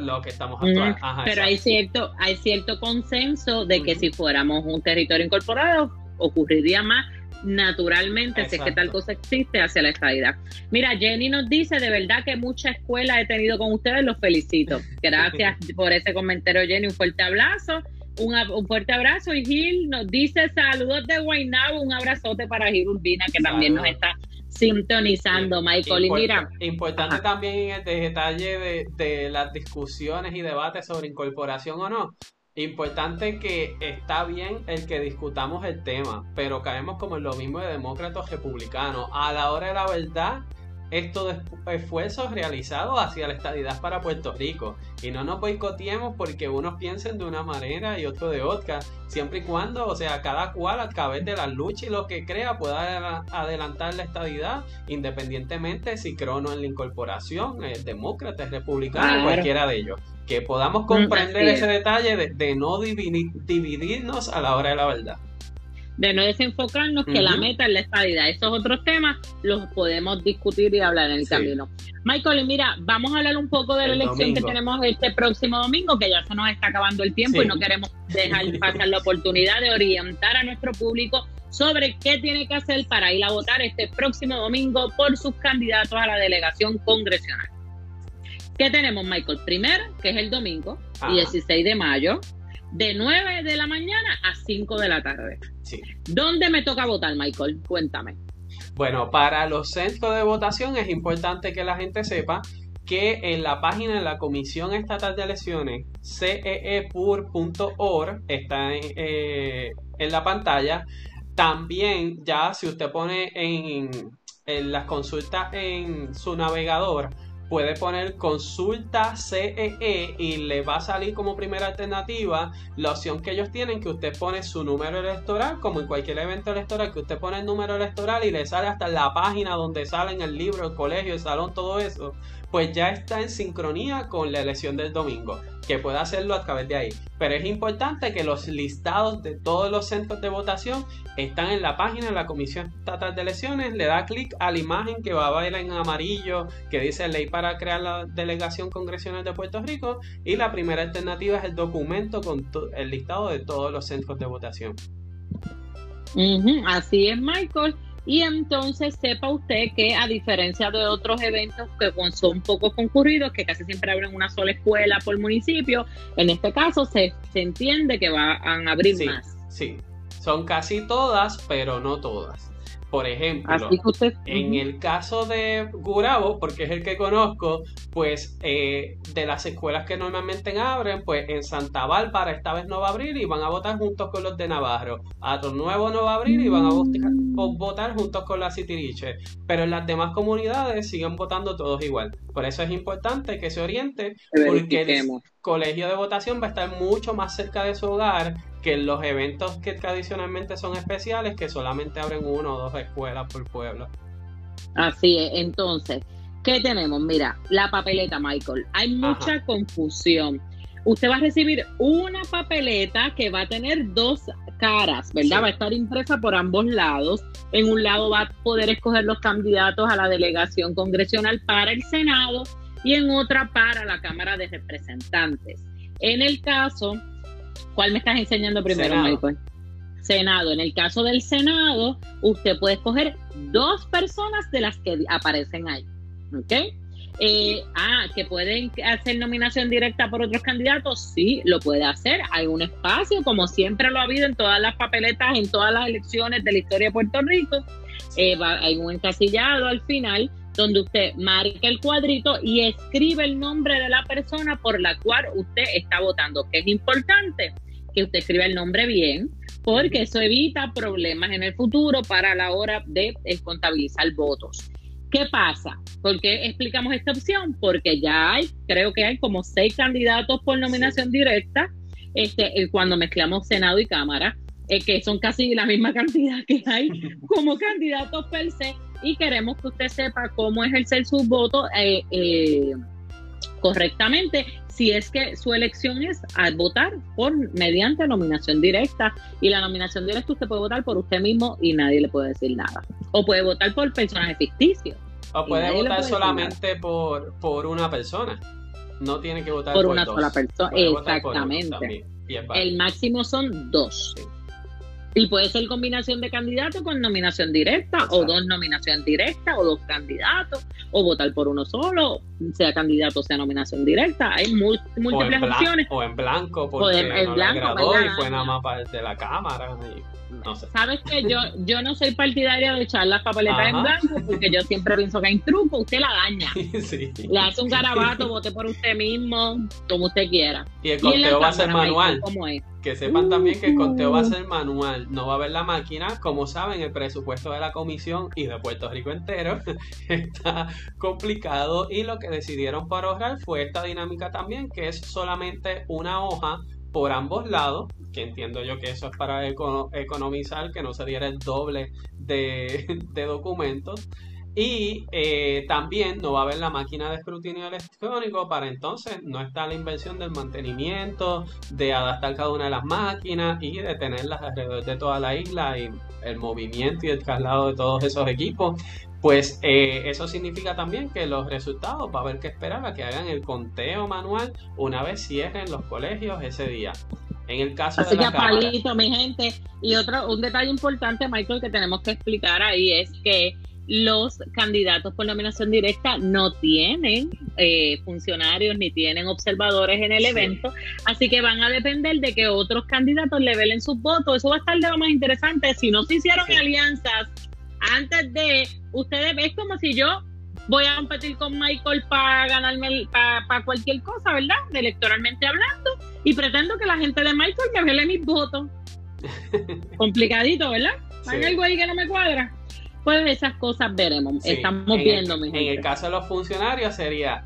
lo que estamos actuando. Pero hay cierto, hay cierto consenso de que si fuéramos un territorio incorporado, ocurriría más naturalmente, si es que tal cosa existe, hacia la estadidad. Mira, Jenny nos dice, de verdad que mucha escuela he tenido con ustedes, los felicito. Gracias por ese comentario, Jenny, un fuerte abrazo. Un, un, fuerte abrazo y Gil nos dice saludos de Guaynabo, un abrazote para Gil Urbina que también nos está sintonizando, Michael. y mira. Importante también el detalle de, de las discusiones y debates sobre incorporación o no. Importante que está bien el que discutamos el tema, pero caemos como en lo mismo de demócratas republicanos. A la hora de la verdad, estos esfuerzos realizados hacia la estadidad para Puerto Rico. Y no nos boicoteemos porque unos piensen de una manera y otros de otra, siempre y cuando, o sea, cada cual a través de la lucha y lo que crea pueda adelantar la estadidad, independientemente si creo o no en la incorporación, es demócrata, es republicano, cualquiera de ellos. Que podamos comprender ese detalle de, no dividirnos a la hora de la verdad. De no desenfocarnos que la meta es la estadidad. Esos otros temas los podemos discutir y hablar en el camino. Michael, y mira, vamos a hablar un poco de la elección que tenemos este próximo domingo, que ya se nos está acabando el tiempo y no queremos dejar pasar la oportunidad de orientar a nuestro público sobre qué tiene que hacer para ir a votar este próximo domingo por sus candidatos a la delegación congresional. ¿Qué tenemos, Michael? Primero, que es el domingo, 16 de mayo, de 9 de la mañana a 5 de la tarde. Sí. ¿Dónde me toca votar, Michael? Cuéntame. Bueno, para los centros de votación es importante que la gente sepa que en la página de la Comisión Estatal de Elecciones, ceepur.org, está en, eh, en la pantalla, también ya si usted pone en, en las consultas en su navegador, puede poner consulta CEE e y le va a salir como primera alternativa la opción que ellos tienen que usted pone su número electoral como en cualquier evento electoral que usted pone el número electoral y le sale hasta la página donde sale en el libro, el colegio, el salón, todo eso pues ya está en sincronía con la elección del domingo, que puede hacerlo a través de ahí. Pero es importante que los listados de todos los centros de votación están en la página de la Comisión Estatal de Elecciones, le da clic a la imagen que va a ver en amarillo que dice ley para crear la delegación congresional de Puerto Rico y la primera alternativa es el documento con el listado de todos los centros de votación. así es, Michael. Y entonces sepa usted que a diferencia de otros eventos que son poco concurridos, que casi siempre abren una sola escuela por municipio, en este caso se, se entiende que van a abrir más. Sí, son casi todas, pero no todas. Por ejemplo, en el caso de Gurabo, porque es el que conozco, pues eh, de las escuelas que normalmente abren, pues en Santa Bárbara esta vez no va a abrir y van a votar juntos con los de Navarro. A Nuevo no va a abrir y van a votar, juntos con la Citiriche. Pero en las demás comunidades siguen votando todos igual. Por eso es importante que se oriente, porque el colegio de votación va a estar mucho más cerca de su hogar que los eventos que tradicionalmente son especiales, que solamente abren uno o dos escuelas por pueblo. Así es, entonces, ¿qué tenemos? Mira, la papeleta, Michael. Hay mucha confusión. Usted va a recibir una papeleta que va a tener dos caras, ¿verdad? Va a estar impresa por ambos lados. En un lado va a poder escoger los candidatos a la delegación congresional para el Senado y en otra para la Cámara de Representantes. En el caso ¿Cuál me estás enseñando primero, Michael? Senado. En el caso del Senado, usted puede escoger dos personas de las que aparecen ahí. ¿Ok? Eh, ah, que pueden hacer nominación directa por otros candidatos, sí, lo puede hacer. Hay un espacio, como siempre lo ha habido en todas las papeletas, en todas las elecciones de la historia de Puerto Rico. Eh, hay un encasillado al final donde usted marca el cuadrito y escribe el nombre de la persona por la cual usted está votando, que es importante que usted escriba el nombre bien, porque eso evita problemas en el futuro para la hora de eh, contabilizar votos. ¿Qué pasa? ¿Por qué explicamos esta opción? Porque ya hay, creo que hay como seis candidatos por nominación directa, este, eh, cuando mezclamos Senado y Cámara, eh, que son casi la misma cantidad que hay como candidatos per se y queremos que usted sepa cómo ejercer su voto eh, eh, correctamente si es que su elección es al votar por mediante nominación directa. Y la nominación directa usted puede votar por usted mismo y nadie le puede decir nada. O puede votar por personajes ficticios o puede votar solamente por, por una persona. No tiene que votar por, una sola persona. Exactamente. el máximo son dos y puede ser combinación de candidatos con nominación directa, o dos nominaciones directas, o dos candidatos, o votar por uno solo, sea candidato, sea nominación directa. Hay múltiples opciones. O en blanco, porque en, no blanco, y fue nada más parte de la Cámara. no sé. Sabes que yo, yo no soy partidaria de echar las papeletas en blanco, porque yo siempre pienso que hay truco, usted la daña. Le hace un garabato, vote por usted mismo, como usted quiera. Y el conteo va a ser manual. ¿Cómo es? Que sepan también que el conteo va a ser manual, no va a haber la máquina. Como saben, el presupuesto de la comisión y de Puerto Rico entero está complicado y lo que decidieron para ahorrar fue esta dinámica también, que es solamente una hoja por ambos lados, que entiendo yo que eso es para economizar, que no se diera el doble de, de documentos. Y eh, también no va a haber la máquina de escrutinio electrónico para entonces no está la inversión del mantenimiento, de adaptar cada una de las máquinas y de tenerlas alrededor de toda la isla y el movimiento y el traslado de todos esos equipos. Pues eh, eso significa también que los resultados va a haber que esperar a que hagan el conteo manual una vez cierren los colegios ese día. En el caso Así de que palito, mi gente. Y otro, un detalle importante, Michael, que tenemos que explicar ahí es que los candidatos por nominación directa no tienen eh, funcionarios ni tienen observadores en el evento, así que van a depender de que otros candidatos le velen sus votos. Eso va a estar de lo más interesante. Si no se hicieron alianzas antes de, ustedes, es como si yo voy a competir con Michael para ganarme, para cualquier cosa, ¿verdad? Electoralmente hablando, y pretendo que la gente de Michael me vele mis votos. Complicadito, ¿verdad? Hay algo ahí que no me cuadra. Pues esas cosas veremos, estamos viendo. en el caso de los funcionarios sería,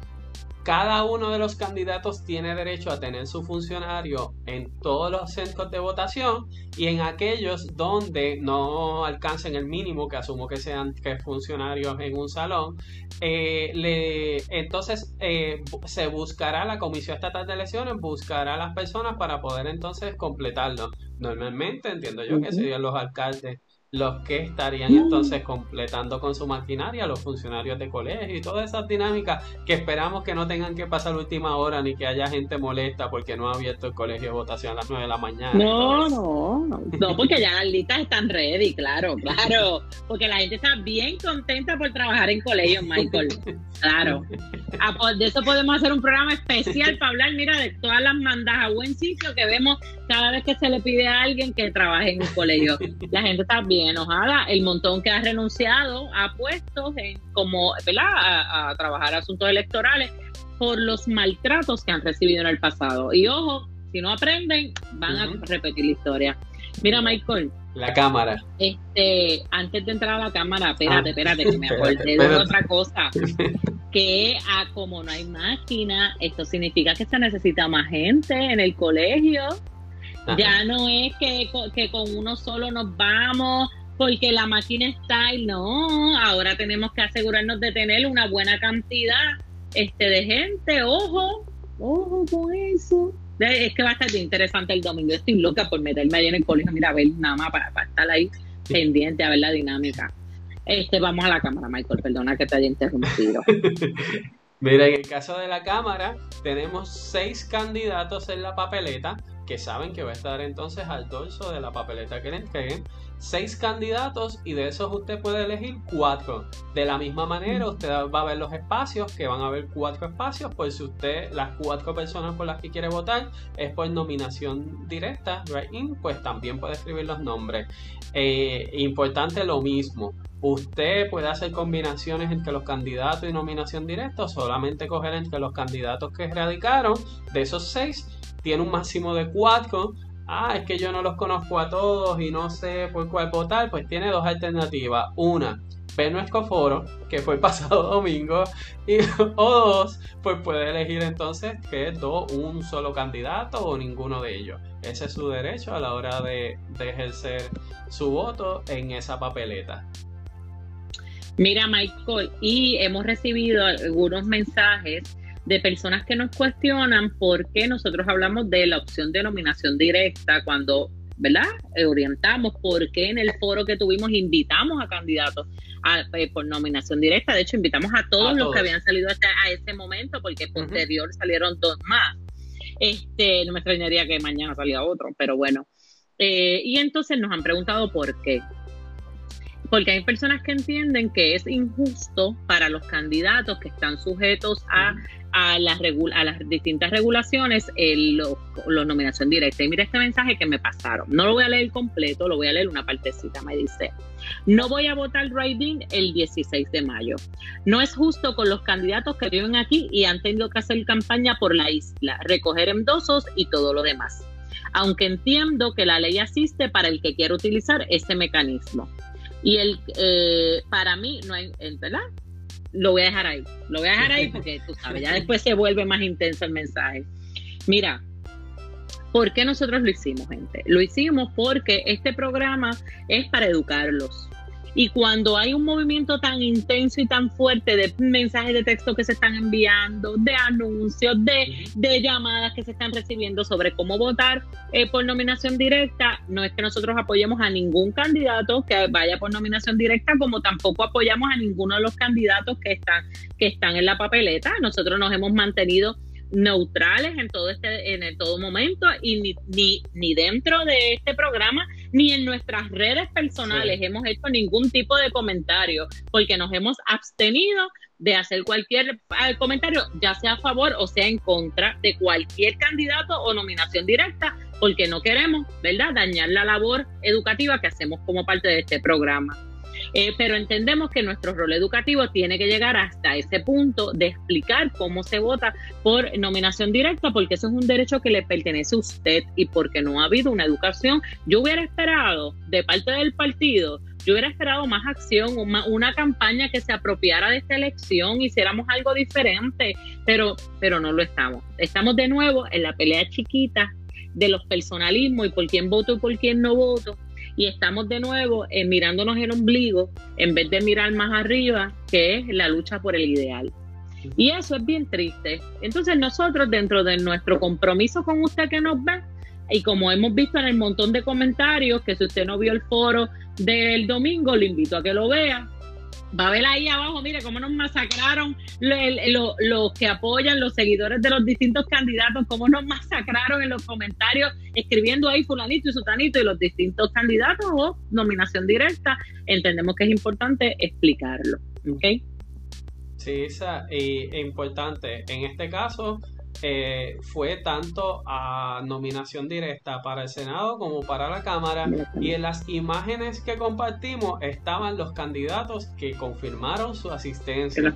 cada uno de los candidatos tiene derecho a tener su funcionario en todos los centros de votación y en aquellos donde no alcancen el mínimo, que asumo que sean que funcionarios en un salón, eh, le, entonces eh, se buscará la Comisión Estatal de Elecciones, buscará a las personas para poder entonces completarlo. Normalmente entiendo yo que serían los alcaldes los que estarían mm. entonces completando con su maquinaria, los funcionarios de colegio y todas esas dinámicas que esperamos que no tengan que pasar última hora ni que haya gente molesta porque no ha abierto el colegio de votación a las 9 de la mañana. No, no, no, no, porque ya las listas están ready, claro, claro, porque la gente está bien contenta por trabajar en colegio, Michael, claro. Ah, pues, de eso podemos hacer un programa especial para hablar, mira, de todas las mandas a buen sitio que vemos cada vez que se le pide a alguien que trabaje en un colegio. La gente está bien enojada, el montón que ha renunciado a puestos en, como, ¿verdad? A, trabajar asuntos electorales por los maltratos que han recibido en el pasado. Y ojo, si no aprenden, van a repetir la historia. Mira, Michael. La cámara. Este, antes de entrar a la cámara, espérate, ah. espérate, que me acordé de otra cosa. Que ah, como no hay máquina, esto significa que se necesita más gente en el colegio. Ya no es que, que con uno solo nos vamos porque la máquina está y no, ahora tenemos que asegurarnos de tener una buena cantidad este de gente, ojo, ojo con eso. Es que va a estar interesante el domingo. Estoy loca por meterme ahí en el colegio, mira, a ver nada más para, estar ahí pendiente, a ver la dinámica. Este, vamos a la cámara, Michael, perdona que te haya interrumpido. Mira, en el caso de la cámara, tenemos seis candidatos en la papeleta que saben que va a estar entonces al dorso de la papeleta que le entreguen. Seis candidatos y de esos usted puede elegir cuatro. De la misma manera, usted va a ver los espacios, que van a haber cuatro espacios, pues si usted, las cuatro personas por las que quiere votar es por nominación directa, right in, pues también puede escribir los nombres. Eh, importante lo mismo, usted puede hacer combinaciones entre los candidatos y nominación directa, solamente coger entre los candidatos que radicaron, de esos seis, tiene un máximo de cuatro. Ah, es que yo no los conozco a todos y no sé por cuál votar. Pues tiene dos alternativas. Una, ver nuestro foro, que fue el pasado domingo. Y, o dos, pues puede elegir entonces que es un solo candidato o ninguno de ellos. Ese es su derecho a la hora de ejercer su voto en esa papeleta. Mira, Michael, y hemos recibido algunos mensajes de personas que nos cuestionan por qué nosotros hablamos de la opción de nominación directa cuando, ¿verdad? Orientamos por qué en el foro que tuvimos invitamos a candidatos eh, por nominación directa. De hecho, invitamos a todos, los que habían salido hasta a ese momento porque posterior salieron dos más. Este, no me extrañaría que mañana salga otro, pero bueno. Eh, y entonces nos han preguntado por qué porque hay personas que entienden que es injusto para los candidatos que están sujetos a, a, las, a las distintas regulaciones la nominación directa. Y mira este mensaje que me pasaron. No lo voy a leer completo, lo voy a leer una partecita. Me dice, no voy a votar writing el 16 de mayo. No es justo con los candidatos que viven aquí y han tenido que hacer campaña por la isla, recoger endosos y todo lo demás. Aunque entiendo que la ley asiste para el que quiera utilizar ese mecanismo. Y el, eh, para mí, no hay, ¿verdad? Lo voy a dejar ahí. Lo voy a dejar ahí porque tú sabes, ya después se vuelve más intenso el mensaje. Mira, ¿por qué nosotros lo hicimos, gente? Lo hicimos porque este programa es para educarlos Y cuando hay un movimiento tan intenso y tan fuerte de mensajes de texto que se están enviando, de anuncios, de, de llamadas que se están recibiendo sobre cómo votar eh, por nominación directa, no es que nosotros apoyemos a ningún candidato que vaya por nominación directa, como tampoco apoyamos a ninguno de los candidatos que están, que están en la papeleta. Nosotros nos hemos mantenido neutrales en todo este en todo momento y ni, ni, ni dentro de este programa ni en nuestras redes personales hemos hecho ningún tipo de comentario porque nos hemos abstenido de hacer cualquier eh, comentario ya sea a favor o sea en contra de cualquier candidato o nominación directa porque no queremos, ¿verdad?, dañar la labor educativa que hacemos como parte de este programa. Eh, pero entendemos que nuestro rol educativo tiene que llegar hasta ese punto de explicar cómo se vota por nominación directa, porque eso es un derecho que le pertenece a usted y porque no ha habido una educación. Yo hubiera esperado de parte del partido yo hubiera esperado más acción, una, una, campaña que se apropiara de esta elección, hiciéramos algo diferente, pero, pero no lo estamos. Estamos de nuevo en la pelea chiquita de los personalismos y por quién voto y por quién no voto, y estamos de nuevo eh, mirándonos el ombligo en vez de mirar más arriba, que es la lucha por el ideal. Y eso es bien triste. Entonces nosotros dentro de nuestro compromiso con usted que nos ve, y como hemos visto en el montón de comentarios, que si usted no vio el foro del domingo, le invito a que lo vea, va a ver ahí abajo, mire cómo nos masacraron los que apoyan, los seguidores de los distintos candidatos, cómo nos masacraron en los comentarios, escribiendo ahí fulanito y sutanito y los distintos candidatos o nominación directa. Entendemos que es importante explicarlo. ¿ok? Sí, esa, y importante. En este caso, eh, fue tanto a nominación directa para el Senado como para la Cámara y en las imágenes que compartimos estaban los candidatos que confirmaron su asistencia.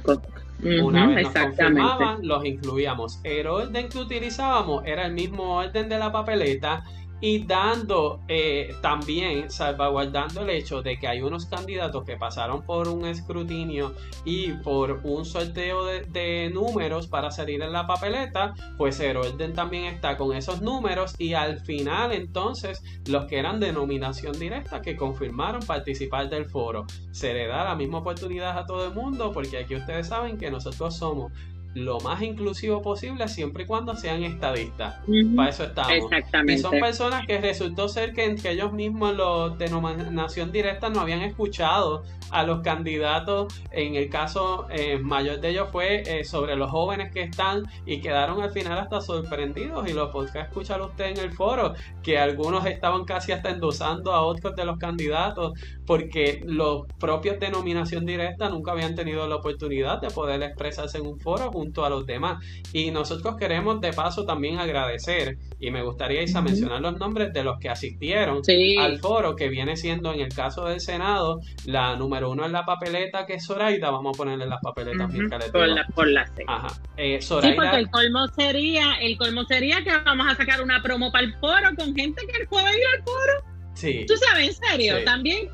Una vez nos confirmaban, los incluíamos. El orden que utilizábamos era el mismo orden de la papeleta y dando eh, también salvaguardando el hecho de que hay unos candidatos que pasaron por un escrutinio y por un sorteo de, números para salir en la papeleta, pues el orden también está con esos números y al final entonces los que eran de nominación directa que confirmaron participar del foro. Se le da la misma oportunidad a todo el mundo porque aquí ustedes saben que nosotros somos lo más inclusivo posible siempre y cuando sean estadistas. Para eso estamos. Exactamente. Y son personas que resultó ser que, que ellos mismos, los de nominación directa, no habían escuchado a los candidatos. En el caso eh, mayor de ellos fue eh, sobre los jóvenes que están y quedaron al final hasta sorprendidos. Y lo podrá escuchar usted en el foro, que algunos estaban casi hasta endosando a otros de los candidatos, porque los propios de nominación directa nunca habían tenido la oportunidad de poder expresarse en un foro junto a los demás. Y nosotros queremos de paso también agradecer, y me gustaría Isa, mencionar los nombres de los que asistieron al foro, que viene siendo en el caso del Senado la número uno en la papeleta, que es Zoraida, vamos a ponerle las papeletas uh Por la, por la C. Ajá. Eh, Sí, porque el colmo sería, el colmo sería que vamos a sacar una promo para el foro con gente que pueda ir al foro. Sí. Tú sabes, en serio, también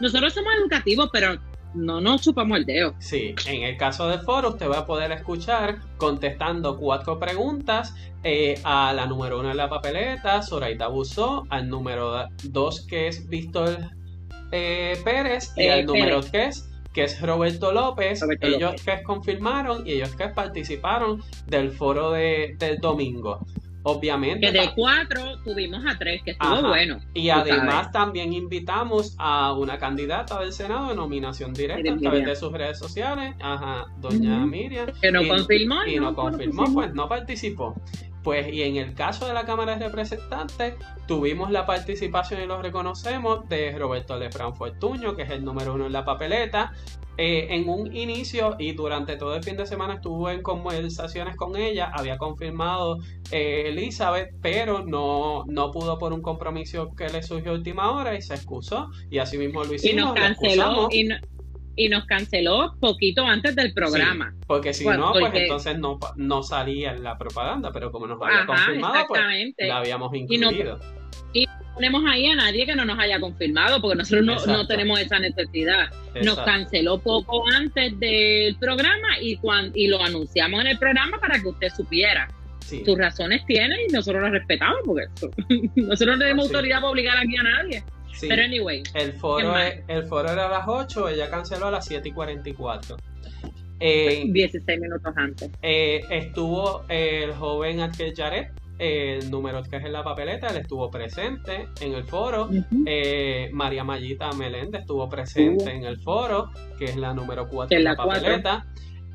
nosotros somos educativos, pero no nos chupamos el dedo. Sí, en el caso del foro usted va a poder escuchar contestando cuatro preguntas eh, a la número uno en la papeleta, Zoraida Busó, al número dos que es Víctor eh, Pérez y al eh, número tres que es Roberto López, ellos que confirmaron y ellos que participaron del foro de, del domingo. Obviamente. Que de cuatro tuvimos a tres, que estuvo bueno. Y además también invitamos a una candidata del Senado de nominación directa a través de sus redes sociales, ajá, doña Miriam. Que no confirmó. Y no, confirmó, pues no participó. Pues y en el caso de la Cámara de Representantes tuvimos la participación y lo reconocemos de Roberto Lefran Fortuño, que es el número uno en la papeleta, eh, en un inicio y durante todo el fin de semana estuvo en conversaciones con ella, había confirmado eh, Elizabeth, pero no, no pudo por un compromiso que le surgió a última hora y se excusó y así mismo lo hicimos. Y nos canceló, y, nos canceló poquito antes del programa. porque si no, pues entonces no, no salía la propaganda, pero como nos había confirmado, pues la habíamos incluido tenemos ahí a nadie que no nos haya confirmado, porque nosotros no, tenemos esa necesidad. Nos canceló poco antes del programa y, cuando, y lo anunciamos en el programa para que usted supiera. Sus razones tiene y nosotros las respetamos, porque nosotros no tenemos autoridad para obligar aquí a nadie. Pero anyway. El foro, el foro era a las 8, ella canceló a las 7 y 44. Eh, 16 minutos antes. Eh, estuvo el joven Aquel Jared, el número que es en la papeleta, él estuvo presente en el foro. Eh, María Mayita Meléndez estuvo presente uh. en el foro, que es la número 4 en la, papeleta.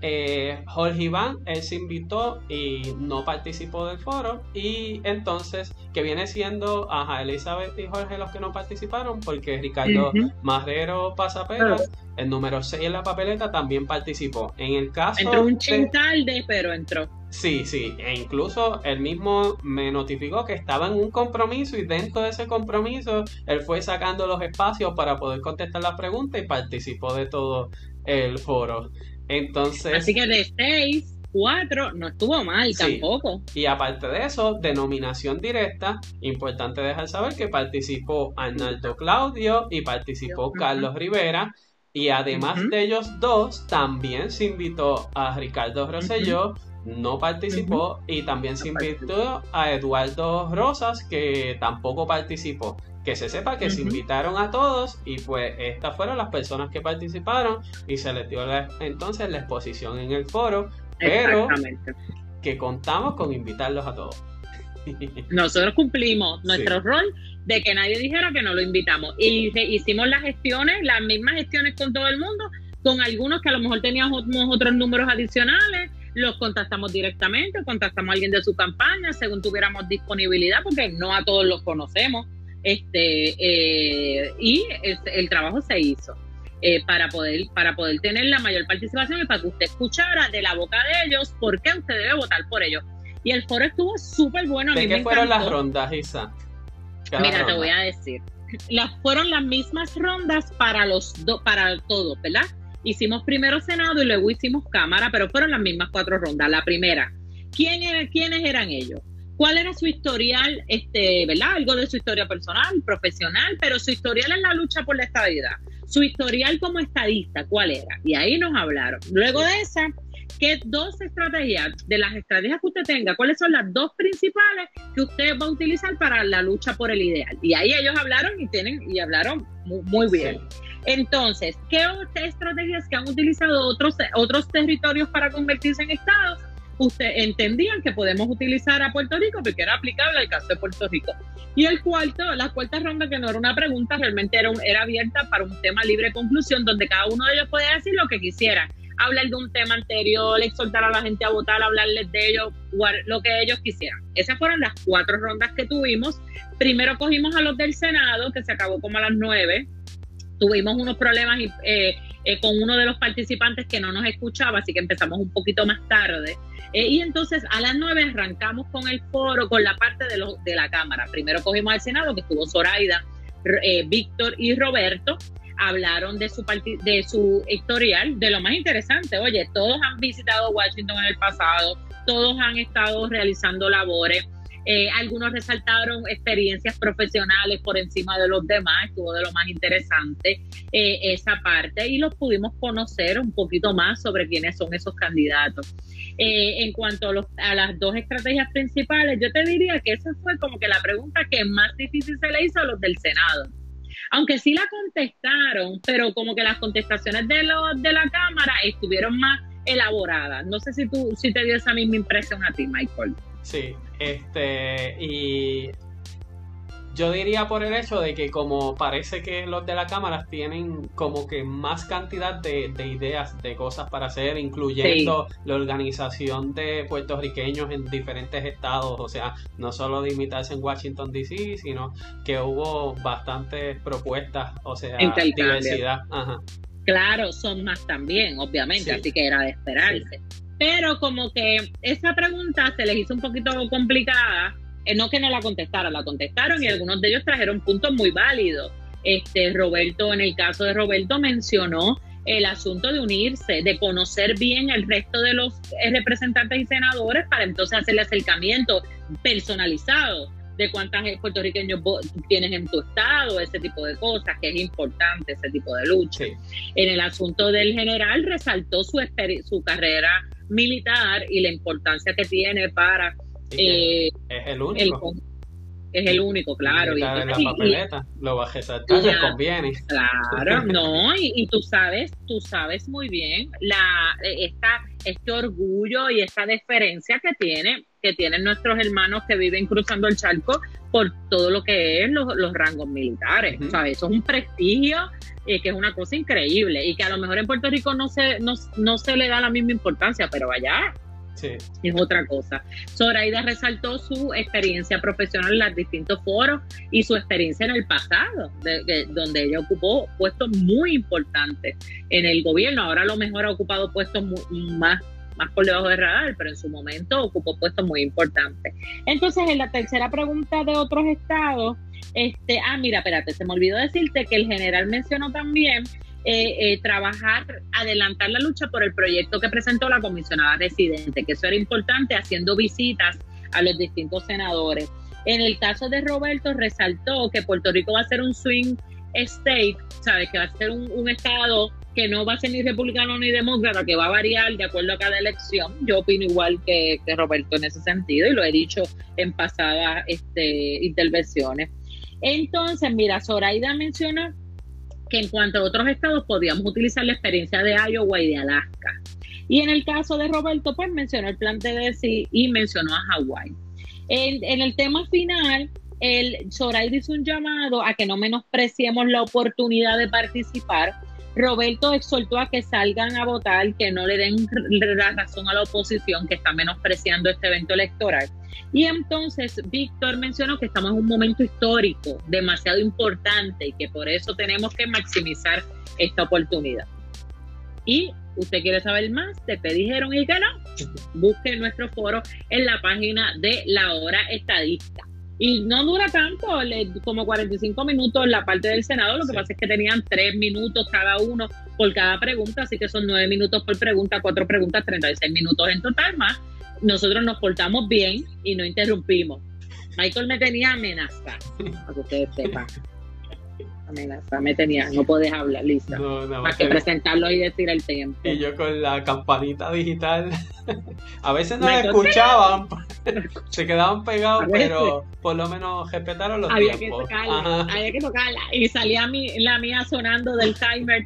Eh, Jorge Iván, él se invitó y no participó del foro. Y entonces, que viene siendo a Elizabeth y Jorge los que no participaron, porque Ricardo Marrero Pasaperas, el número 6 en la papeleta, también participó. En el caso. Entró un chin tarde, pero entró. Sí, sí, e incluso él mismo me notificó que estaba en un compromiso y dentro de ese compromiso él fue sacando los espacios para poder contestar las preguntas y participó de todo el foro. Entonces. Así que de seis, cuatro, no estuvo mal tampoco. Y aparte de eso, denominación directa, importante dejar saber que participó Arnaldo Claudio y participó Carlos Rivera. Y además de ellos dos, también se invitó a Ricardo Rosselló, no participó, y también se invitó a Eduardo Rosas, que tampoco participó que se sepa que se invitaron a todos y pues estas fueron las personas que participaron y se les dio entonces la exposición en el foro, pero que contamos con invitarlos a todos. Nosotros cumplimos nuestro rol de que nadie dijera que no lo invitamos. Y hicimos las gestiones, las mismas gestiones con todo el mundo, con algunos que a lo mejor teníamos otros números adicionales, los contactamos directamente, contactamos a alguien de su campaña según tuviéramos disponibilidad, porque no a todos los conocemos este, eh, y el, trabajo se hizo. Eh, para poder para poder tener la mayor participación y para que usted escuchara de la boca de ellos por qué usted debe votar por ellos. Y el foro estuvo súper bueno. ¿De qué fueron las rondas, Isa? Mira, te voy a decir. Las fueron las mismas rondas para los dos, para todos, ¿verdad? Hicimos primero Senado y luego hicimos Cámara, pero fueron las mismas cuatro rondas. La primera, ¿quién era, ¿quiénes eran ellos? Cuál era su historial, este, ¿verdad? Algo de su historia personal, profesional, pero su historial en la lucha por la estabilidad. Su historial como estadista, ¿cuál era? Y ahí nos hablaron. Luego de esa, ¿qué dos estrategias, de las estrategias que usted tenga, cuáles son las dos principales que usted va a utilizar para la lucha por el ideal? Y ahí ellos hablaron y tienen, y hablaron muy, bien. Entonces, ¿qué estrategias que han utilizado otros, otros territorios para convertirse en estados? Usted entendían que podemos utilizar a Puerto Rico porque era aplicable al caso de Puerto Rico. Y el cuarto, la cuarta ronda, que no era una pregunta, realmente era, era abierta para un tema libre conclusión, donde cada uno de ellos podía decir lo que quisiera. Hablar de un tema anterior, exhortar a la gente a votar, hablarles de ellos, lo que ellos quisieran. Esas fueron las cuatro rondas que tuvimos. Primero cogimos a los del Senado, que se acabó como a las nueve. Tuvimos unos problemas eh, eh, con uno de los participantes que no nos escuchaba, así que empezamos un poquito más tarde. Eh, y entonces a las nueve arrancamos con el foro, con la parte de, los, de la Cámara. Primero cogimos al Senado, que estuvo Zoraida, eh, Víctor y Roberto. Hablaron de su, de su historial, de lo más interesante. Oye, todos han visitado Washington en el pasado, todos han estado realizando labores. Eh, algunos resaltaron experiencias profesionales por encima de los demás, estuvo de lo más interesante esa parte y los pudimos conocer un poquito más sobre quiénes son esos candidatos. Eh, en cuanto a, las dos estrategias principales, yo te diría que esa fue como que la pregunta que más difícil se le hizo a los del Senado. Aunque sí la contestaron, pero como que las contestaciones de los de la Cámara estuvieron más elaboradas. No sé si tú si te dio esa misma impresión a ti, Michael. Sí, este y yo diría por el hecho de que como parece que los de la Cámara tienen como que más cantidad de, ideas, de cosas para hacer, incluyendo la organización de puertorriqueños en diferentes estados, o sea, no solo limitarse en Washington DC, sino que hubo bastantes propuestas, o sea, diversidad. Claro, son más también, obviamente, así que era de esperarse. Pero como que esa pregunta se les hizo un poquito complicada eh, no que no la contestaron, la contestaron y algunos de ellos trajeron puntos muy válidos. Este, Roberto, en el caso de Roberto, mencionó el asunto de unirse, de conocer bien el resto de los eh, representantes y senadores para entonces hacerle acercamiento personalizado de cuántos puertorriqueños tienes en tu estado, ese tipo de cosas, que es importante ese tipo de lucha. En el asunto del general resaltó su, su carrera militar y la importancia que tiene para eh, es el único. que es el único, claro. Y, la papeleta, lo va a resaltar, le conviene. Claro, no, y, tú sabes, tú sabes muy bien la esta, este orgullo y esta deferencia que tiene que tienen nuestros hermanos que viven cruzando el charco por todo lo que es los, rangos militares. o sea, Eso es un prestigio y que es una cosa increíble y que a lo mejor en Puerto Rico no se, no, no se le da la misma importancia, pero allá es otra cosa. Zoraida resaltó su experiencia profesional en los distintos foros y su experiencia en el pasado, donde ella ocupó puestos muy importantes en el gobierno. Ahora a lo mejor ha ocupado puestos más más por debajo de radar, pero en su momento ocupó puestos muy importantes. Entonces, en la tercera pregunta de otros estados, este, ah, mira, espérate, se me olvidó decirte que el general mencionó también eh, eh, trabajar, adelantar la lucha por el proyecto que presentó la comisionada residente, que eso era importante, haciendo visitas a los distintos senadores. En el caso de Roberto, resaltó que Puerto Rico va a ser un swing state, ¿sabes? Que va a ser un, estado que no va a ser ni republicano ni demócrata, que va a variar de acuerdo a cada elección. Yo opino igual que, que Roberto en ese sentido y lo he dicho en pasadas este, intervenciones. Entonces, mira, Zoraida menciona que en cuanto a otros estados podíamos utilizar la experiencia de Iowa y de Alaska. Y en el caso de Roberto, pues mencionó el plan TDC y mencionó a Hawái. En, en, el tema final, el Zoraida hizo un llamado a que no menospreciemos la oportunidad de participar. Roberto exhortó a que salgan a votar, que no le den la razón a la oposición que está menospreciando este evento electoral. Y entonces Víctor mencionó que estamos en un momento histórico demasiado importante y que por eso tenemos que maximizar esta oportunidad. Y usted quiere saber más qué dijeron y qué no, busque nuestro foro en la página de la hora estadista. Y no dura tanto, como 45 minutos la parte del Senado, lo que pasa es que tenían 3 minutos cada uno por cada pregunta, así que son 9 minutos por pregunta, 4 preguntas, 36 minutos en total más nosotros nos portamos bien y no interrumpimos. Michael me tenía amenaza, para que ustedes sepan. Amenaza, me tenía, no puedes hablar, listo. No, para que presentarlo y decir el tiempo. Y yo con la campanita digital. a veces no escuchaban, se quedaban pegados, pero por lo menos respetaron los había tiempos. Que tocarla, había que tocarla. Y salía mi, la mía sonando del timer,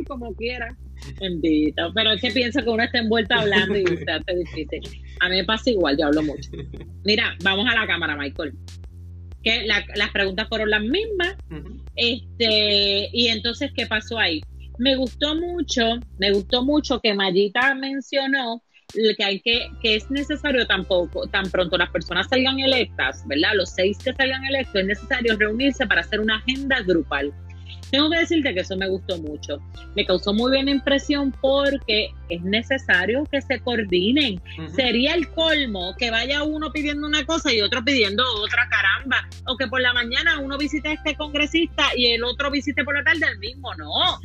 y como quiera. Bendito. Pero es que pienso que uno está envuelto hablando y se hace difícil. A mí me pasa igual, yo hablo mucho. Mira, vamos a la cámara, Michael. Que las preguntas fueron las mismas. Este, y entonces, ¿qué pasó ahí? Me gustó mucho, me gustó mucho que Mayita mencionó que hay que, que es necesario tampoco, tan pronto las personas salgan electas, ¿verdad? Los seis que salgan electos, es necesario reunirse para hacer una agenda grupal tengo que decirte que eso me gustó mucho. Me causó muy buena impresión porque es necesario que se coordinen. Sería el colmo que vaya uno pidiendo una cosa y otro pidiendo otra, caramba. O que por la mañana uno visite a este congresista y el otro visite por la tarde el mismo. No.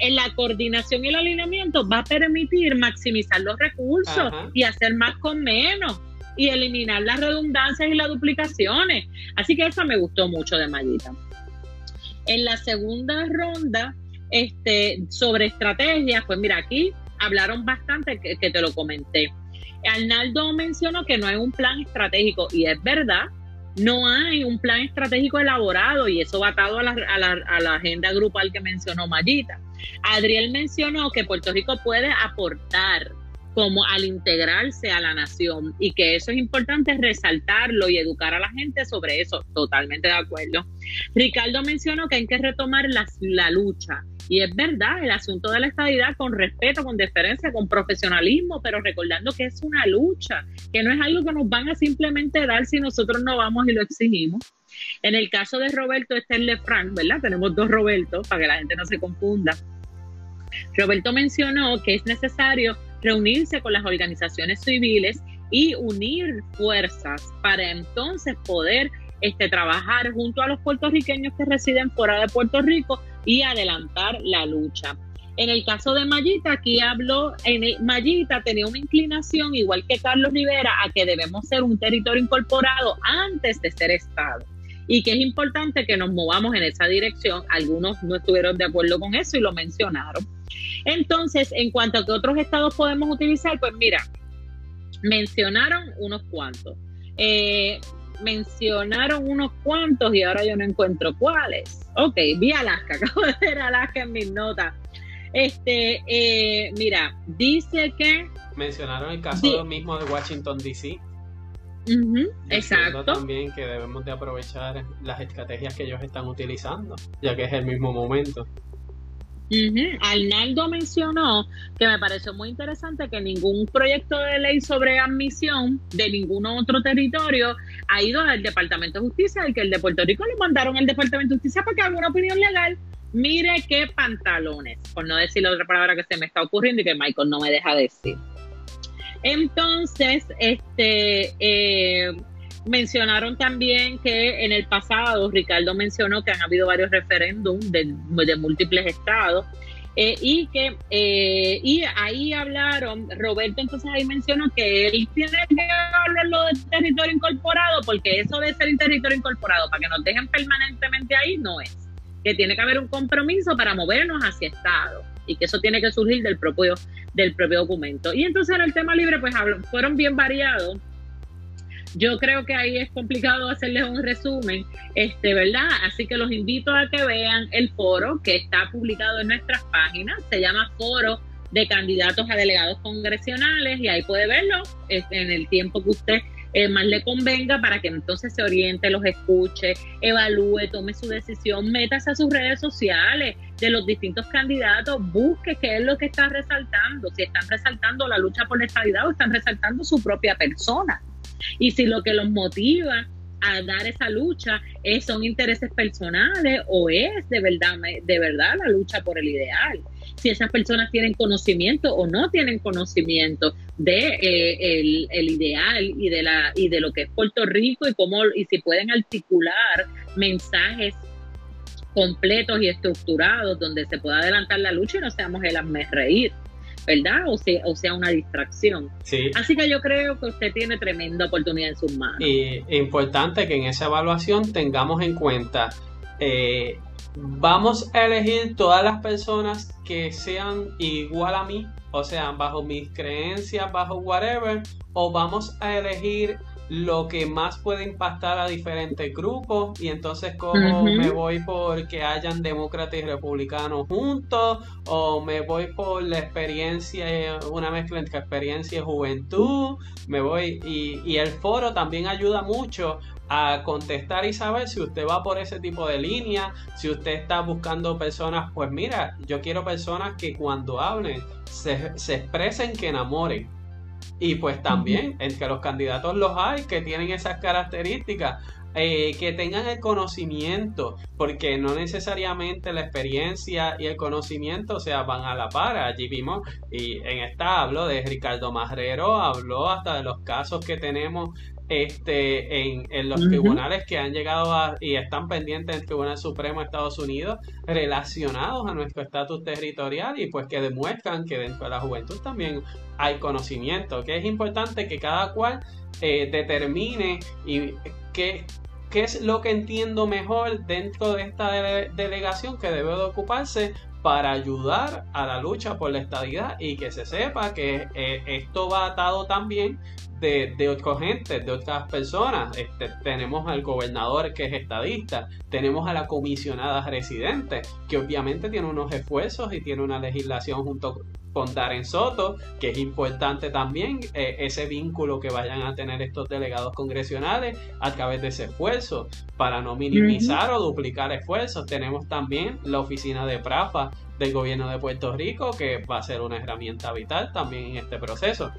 En la coordinación y el alineamiento va a permitir maximizar los recursos y hacer más con menos y eliminar las redundancias y las duplicaciones. Así que eso me gustó mucho de Mayita. En la segunda ronda, este, sobre estrategias, pues mira, aquí hablaron bastante que, te lo comenté. Arnaldo mencionó que no hay un plan estratégico y es verdad, no hay un plan estratégico elaborado y eso va atado a la, a la, a la agenda grupal que mencionó Mayita. Adriel mencionó que Puerto Rico puede aportar como al integrarse a la nación y que eso es importante resaltarlo y educar a la gente sobre eso. Totalmente de acuerdo. Ricardo mencionó que hay que retomar la, lucha y es verdad, el asunto de la estabilidad con respeto, con deferencia, con profesionalismo, pero recordando que es una lucha, que no es algo que nos van a simplemente dar si nosotros no vamos y lo exigimos. En el caso de Roberto, este es Lefranc, ¿verdad? Tenemos dos Robertos para que la gente no se confunda. Roberto mencionó que es necesario reunirse con las organizaciones civiles y unir fuerzas para entonces poder este, trabajar junto a los puertorriqueños que residen fuera de Puerto Rico y adelantar la lucha. En el caso de Mayita, aquí habló, en Mayita tenía una inclinación, igual que Carlos Rivera, a que debemos ser un territorio incorporado antes de ser Estado. Y que es importante que nos movamos en esa dirección. Algunos no estuvieron de acuerdo con eso y lo mencionaron. Entonces, en cuanto a que otros estados podemos utilizar, pues mira, mencionaron unos cuantos. Eh, mencionaron unos cuantos y ahora yo no encuentro cuáles. Ok, vi Alaska, acabo de ver Alaska en mis notas. Este, eh, mira, dice que... Mencionaron el caso mismo de Washington, D.C. exacto. también que debemos de aprovechar las estrategias que ellos están utilizando, ya que es el mismo momento. Arnaldo mencionó que me pareció muy interesante que ningún proyecto de ley sobre admisión de ningún otro territorio ha ido al Departamento de Justicia y que el de Puerto Rico lo mandaron al Departamento de Justicia para que una opinión legal. Mire qué pantalones, por no decir la otra palabra que se me está ocurriendo y que Michael no me deja decir. Entonces, este, eh, Mencionaron también que en el pasado, Ricardo mencionó que han habido varios referéndums de, múltiples estados eh, y que eh, y ahí hablaron, Roberto entonces ahí mencionó que él tiene que hablarlo de territorio incorporado porque eso de ser territorio incorporado para que nos dejen permanentemente ahí no es, que tiene que haber un compromiso para movernos hacia estado y que eso tiene que surgir del propio del propio documento. Y entonces en el tema libre pues fueron bien variados yo creo que ahí es complicado hacerles un resumen, este, ¿verdad? Así que los invito a que vean el foro que está publicado en nuestras páginas, se llama Foro de Candidatos a Delegados Congresionales y ahí puede verlo este, en el tiempo que usted eh, más le convenga para que entonces se oriente, los escuche, evalúe, tome su decisión, métase a sus redes sociales de los distintos candidatos, busque qué es lo que está resaltando, si están resaltando la lucha por la estabilidad o están resaltando su propia persona. Y si lo que los motiva a dar esa lucha es, son intereses personales o es de verdad, de verdad la lucha por el ideal. Si esas personas tienen conocimiento o no tienen conocimiento de eh, el, ideal y de la y de lo que es Puerto Rico y cómo y si pueden articular mensajes completos y estructurados donde se pueda adelantar la lucha y no seamos el hazme reír. ¿verdad? O sea, o sea una distracción. Sí. Así que yo creo que usted tiene tremenda oportunidad en sus manos. Y importante que en esa evaluación tengamos en cuenta, eh, vamos a elegir todas las personas que sean igual a mí, o sea, bajo mis creencias, bajo whatever, o vamos a elegir lo que más puede impactar a diferentes grupos y entonces como me voy por que hayan demócratas y republicanos juntos o me voy por la experiencia, una mezcla entre experiencia y juventud, me voy y, y el foro también ayuda mucho a contestar y saber si usted va por ese tipo de línea, si usted está buscando personas, pues mira, yo quiero personas que cuando hablen se, se expresen, que enamoren y pues también entre los candidatos los hay que tienen esas características. Eh, que tengan el conocimiento, porque no necesariamente la experiencia y el conocimiento se van a la par. Allí vimos, y en esta hablo de Ricardo Marrero, habló hasta de los casos que tenemos este, en, los tribunales que han llegado y están pendientes del Tribunal Supremo de Estados Unidos relacionados a nuestro estatus territorial y pues que demuestran que dentro de la juventud también hay conocimiento, que es importante que cada cual eh, determine y qué, qué es lo que entiendo mejor dentro de esta delegación que debe de ocuparse para ayudar a la lucha por la estadidad y que se sepa que eh, esto va atado también de, gente, de otras personas. Este, tenemos al gobernador que es estadista, tenemos a la comisionada residente, que obviamente tiene unos esfuerzos y tiene una legislación junto con Darren Soto, que es importante también eh, ese vínculo que vayan a tener estos delegados congresionales a través de ese esfuerzo, para no minimizar o duplicar esfuerzos. Tenemos también la oficina de PRAFA del gobierno de Puerto Rico, que va a ser una herramienta vital también en este proceso.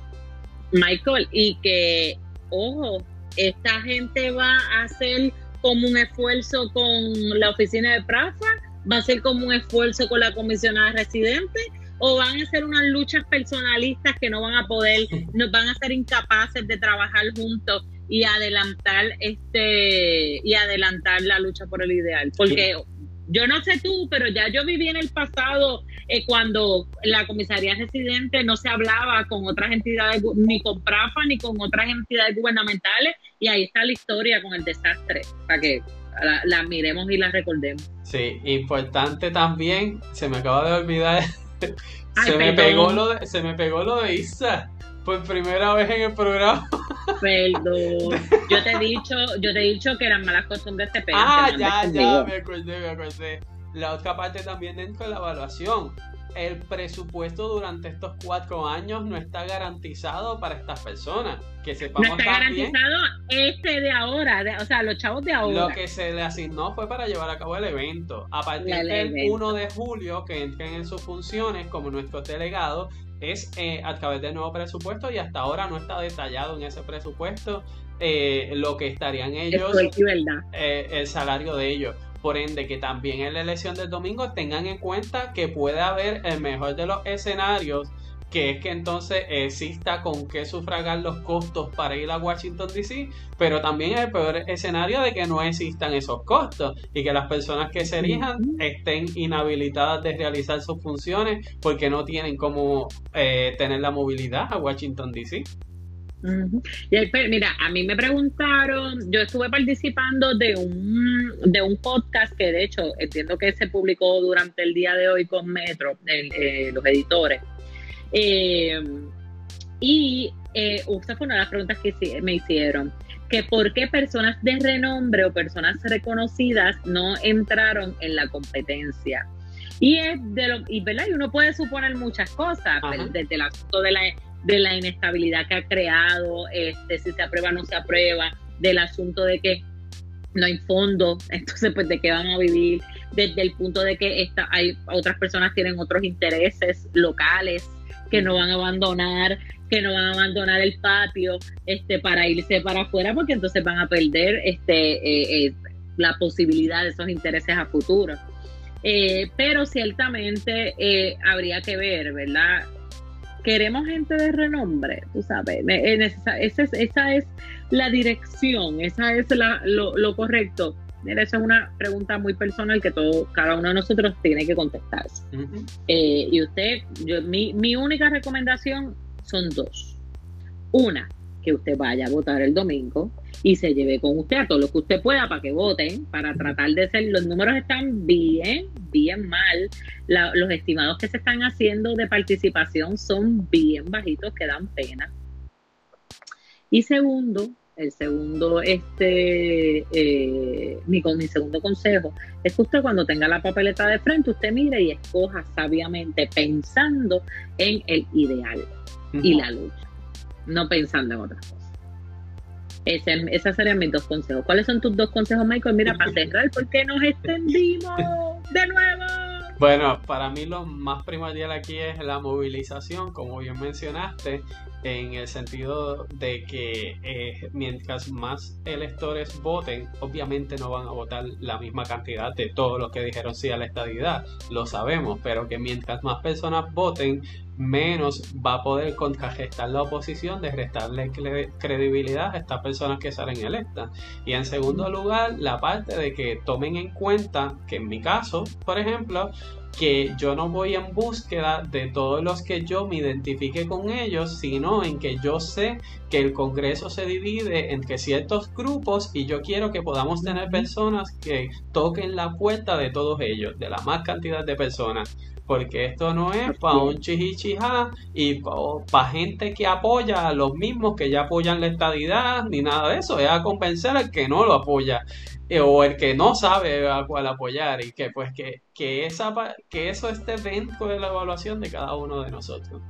Michael, y que, ojo, esta gente va a hacer como un esfuerzo con la oficina de PRAFA, va a ser como un esfuerzo con la comisionada residente o van a ser unas luchas personalistas que no van a poder, nos van a ser incapaces de trabajar juntos y adelantar este y adelantar la lucha por el ideal, porque yo no sé tú, pero ya yo viví en el pasado eh, cuando la comisaría residente no se hablaba con otras entidades, ni con PRAFA ni con otras entidades gubernamentales, y ahí está la historia con el desastre, para que la miremos y la recordemos. Sí, importante también, se me acaba de olvidar se, me pegó lo de, se me pegó lo de Isa. Por primera vez en el programa. Perdón. Yo te he dicho, yo te he dicho que eran malas costumbres de Ah, ya, ya, me acordé, me acordé. La otra parte también dentro de la evaluación el presupuesto durante estos cuatro años no está garantizado para estas personas. Que sepamos no está garantizado este de ahora, o sea, los chavos de ahora. Lo que se le asignó fue para llevar a cabo el evento. A partir del 1 de julio, que entren en sus funciones como nuestros delegados, es eh, a través del nuevo presupuesto y hasta ahora no está detallado en ese presupuesto eh, lo que estarían ellos, eh, el salario de ellos. Por ende, que también en la elección del domingo tengan en cuenta que puede haber el mejor de los escenarios, que es que entonces exista con qué sufragar los costos para ir a Washington DC, pero también el peor escenario de que no existan esos costos y que las personas que se elijan estén inhabilitadas de realizar sus funciones porque no tienen cómo eh, tener la movilidad a Washington DC. Y mira, a mí me preguntaron, yo estuve participando de un, de un podcast que de hecho entiendo que se publicó durante el día de hoy con Metro, eh, los editores. Eh, y eh, esta fue una de las preguntas que me hicieron, que por qué personas de renombre o personas reconocidas no entraron en la competencia. Y es de lo, y, ¿verdad? y uno puede suponer muchas cosas, desde el asunto de la de la inestabilidad que ha creado, este, si se aprueba o no se aprueba, del asunto de que no hay fondo, entonces pues de qué van a vivir, desde el punto de que esta, hay otras personas tienen otros intereses locales que no van a abandonar, que no van a abandonar el patio este, para irse para afuera porque entonces van a perder este, eh, eh, la posibilidad de esos intereses a futuro. Eh, pero ciertamente habría que ver, ¿verdad? queremos gente de renombre, tú sabes, esa, esa, es, la dirección, esa es lo, correcto. Esa es una pregunta muy personal que todo, cada uno de nosotros tiene que contestarse. Eh, y usted, yo, mi, mi única recomendación son dos. Una, que usted vaya a votar el domingo y se lleve con usted a todo lo que usted pueda para que voten, para tratar de ser, los números están bien, bien mal, los estimados que se están haciendo de participación son bien bajitos, que dan pena. Y segundo, el segundo, este, eh, mi, mi segundo consejo es que usted cuando tenga la papeleta de frente, usted mire y escoja sabiamente pensando en el ideal y la lucha no pensando en otras cosas. Ese, esos serían mis dos consejos. ¿Cuáles son tus dos consejos, Michael? Mira, para cerrar, ¿por qué nos extendimos de nuevo? Bueno, para mí lo más primordial aquí es la movilización, como bien mencionaste, en el sentido de que eh, mientras más electores voten, obviamente no van a votar la misma cantidad de todos los que dijeron sí a la estadidad, lo sabemos, pero que mientras más personas voten, menos va a poder contragestar la oposición de restarle credibilidad a estas personas que salen electas. Y en segundo lugar, la parte de que tomen en cuenta que en mi caso, por ejemplo, que yo no voy en búsqueda de todos los que yo me identifique con ellos, sino en que yo sé que el Congreso se divide entre ciertos grupos y yo quiero que podamos tener personas que toquen la puerta de todos ellos, de la más cantidad de personas. Porque esto no es para un chihichija y para gente que apoya a los mismos que ya apoyan la estadidad ni nada de eso, es a convencer al que no lo apoya o el que no sabe a cuál apoyar y que pues que, que, esa, que eso esté dentro de la evaluación de cada uno de nosotros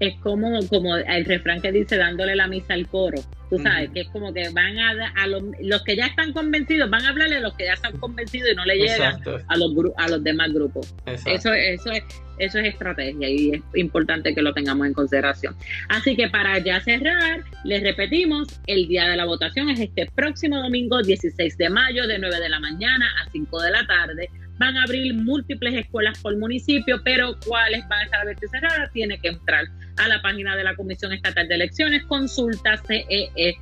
es como, como el refrán que dice dándole la misa al coro, tú sabes, que es como que van a, a los, los, que ya están convencidos, van a hablarle a los que ya están convencidos y no le llegan a los, a los demás grupos. Eso, eso, es, eso es estrategia y es importante que lo tengamos en consideración. Así que para ya cerrar, les repetimos, el día de la votación es este próximo domingo 16 de mayo de 9 de la mañana a 5 de la tarde van a abrir múltiples escuelas por municipio, pero cuáles van a estar abiertas y cerradas, tiene que entrar a la página de la Comisión Estatal de Elecciones, consulta ceepur.org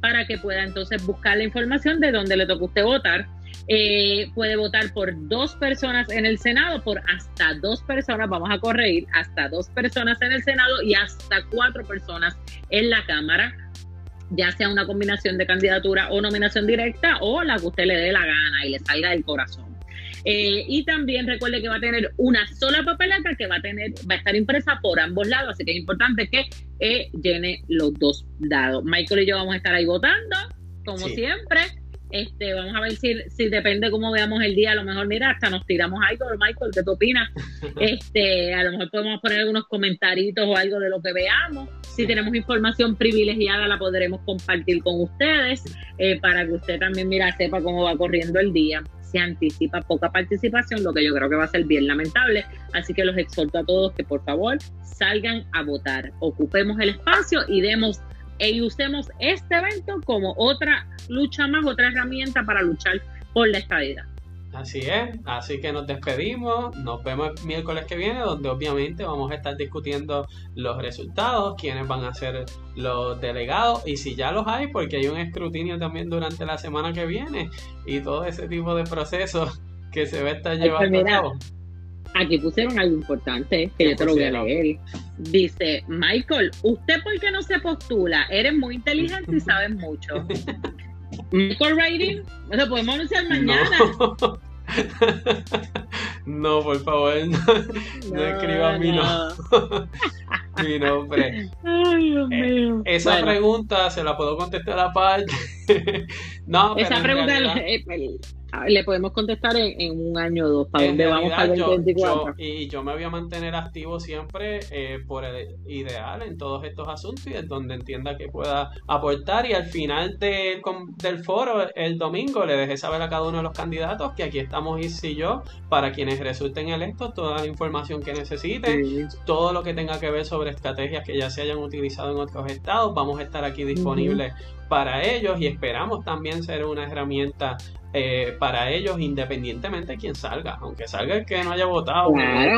para que pueda entonces buscar la información de dónde le toca usted votar. Eh, puede votar por dos personas en el Senado, por hasta dos personas, vamos a corregir, hasta dos personas en el Senado y hasta cuatro personas en la Cámara ya sea una combinación de candidatura o nominación directa o la que usted le dé la gana y le salga del corazón. Eh, y también recuerde que va a tener una sola papeleta que va a tener, va a estar impresa por ambos lados, así que es importante que eh, llene los dos dados. Michael y yo vamos a estar ahí votando, como siempre. Este, vamos a ver si, si depende cómo veamos el día, a lo mejor, mira, hasta nos tiramos algo, Michael, ¿qué tú opinas? Este, a lo mejor podemos poner algunos comentarios o algo de lo que veamos. Si tenemos información privilegiada, la podremos compartir con ustedes eh, para que usted también, mira, sepa cómo va corriendo el día. Se anticipa poca participación, lo que yo creo que va a ser bien lamentable. Así que los exhorto a todos que por favor salgan a votar. Ocupemos el espacio y demos y usemos este evento como otra lucha más, otra herramienta para luchar por la estabilidad. Así es, así que nos despedimos, nos vemos el miércoles que viene, donde obviamente vamos a estar discutiendo los resultados, quiénes van a ser los delegados y si ya los hay, porque hay un escrutinio también durante la semana que viene y todo ese tipo de procesos que se va a estar llevando a cabo. Aquí pusieron algo importante que yo te lo voy a leer. Dice, Michael, ¿usted por qué no se postula? Eres muy inteligente y sabes mucho. Michael Writing, lo podemos anunciar mañana. No. por favor, no, escriba mi, mi nombre. Ay, Dios eh, mío. esa pregunta se la puedo contestar aparte. no, pero esa pregunta le podemos contestar en, un año o dos. ¿Para dónde vamos para el 2024? y yo me voy a mantener activo siempre eh, por el ideal en todos estos asuntos y en donde entienda que pueda aportar. Y al final del foro, el domingo, le dejé saber a cada uno de los candidatos que aquí estamos y y yo para quienes resulten electos toda la información que necesiten, todo lo que tenga que ver sobre estrategias que ya se hayan utilizado en otros estados. Vamos a estar aquí disponibles para ellos y esperamos también ser una herramienta eh, para ellos, independientemente de quién salga, aunque salga el que no haya votado,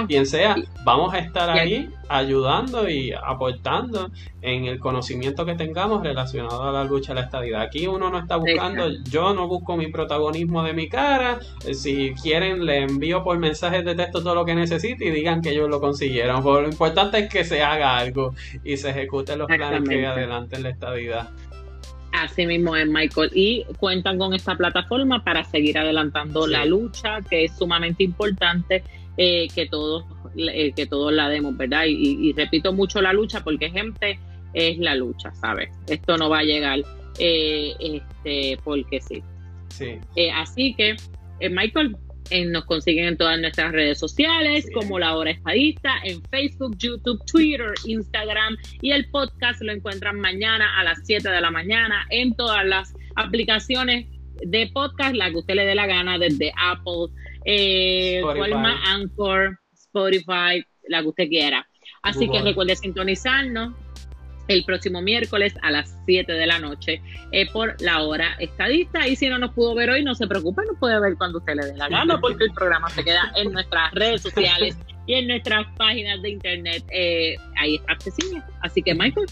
quien sea, vamos a estar ahí ayudando y aportando en el conocimiento que tengamos relacionado a la lucha a la estadidad. Aquí uno no está buscando, yo no busco mi protagonismo de mi cara, eh, si quieren le envío por mensajes de texto todo lo que necesite y digan que ellos lo consiguieron, lo importante es que se haga algo y se ejecuten los planes que adelanten la estadidad. Así mismo es, Michael. Y cuentan con esta plataforma para seguir adelantando la lucha, que es sumamente importante eh, que todos eh, que todos la demos, ¿verdad? Y, repito mucho la lucha porque gente es la lucha, ¿sabes? Esto no va a llegar eh, este, porque sí. sí. así que, Michael, nos consiguen en todas nuestras redes sociales, como La Hora Estadista, en Facebook, YouTube, Twitter, Instagram y el podcast lo encuentran mañana a las 7 de la mañana en todas las aplicaciones de podcast, la que usted le dé la gana, desde Apple, eh, Anchor, Spotify, la que usted quiera. Así que recuerde sintonizarnos el próximo miércoles a las 7 de la noche eh, por la hora estadista. Y si no nos pudo ver hoy, no se preocupe, nos puede ver cuando usted le dé la gana, porque el programa se queda en nuestras redes sociales y en nuestras páginas de internet. Eh, ahí está accesible. Así que, Michael.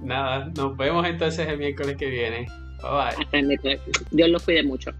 Nada, nos vemos entonces el miércoles que viene. Bye bye. Hasta el miércoles. Dios los cuide mucho.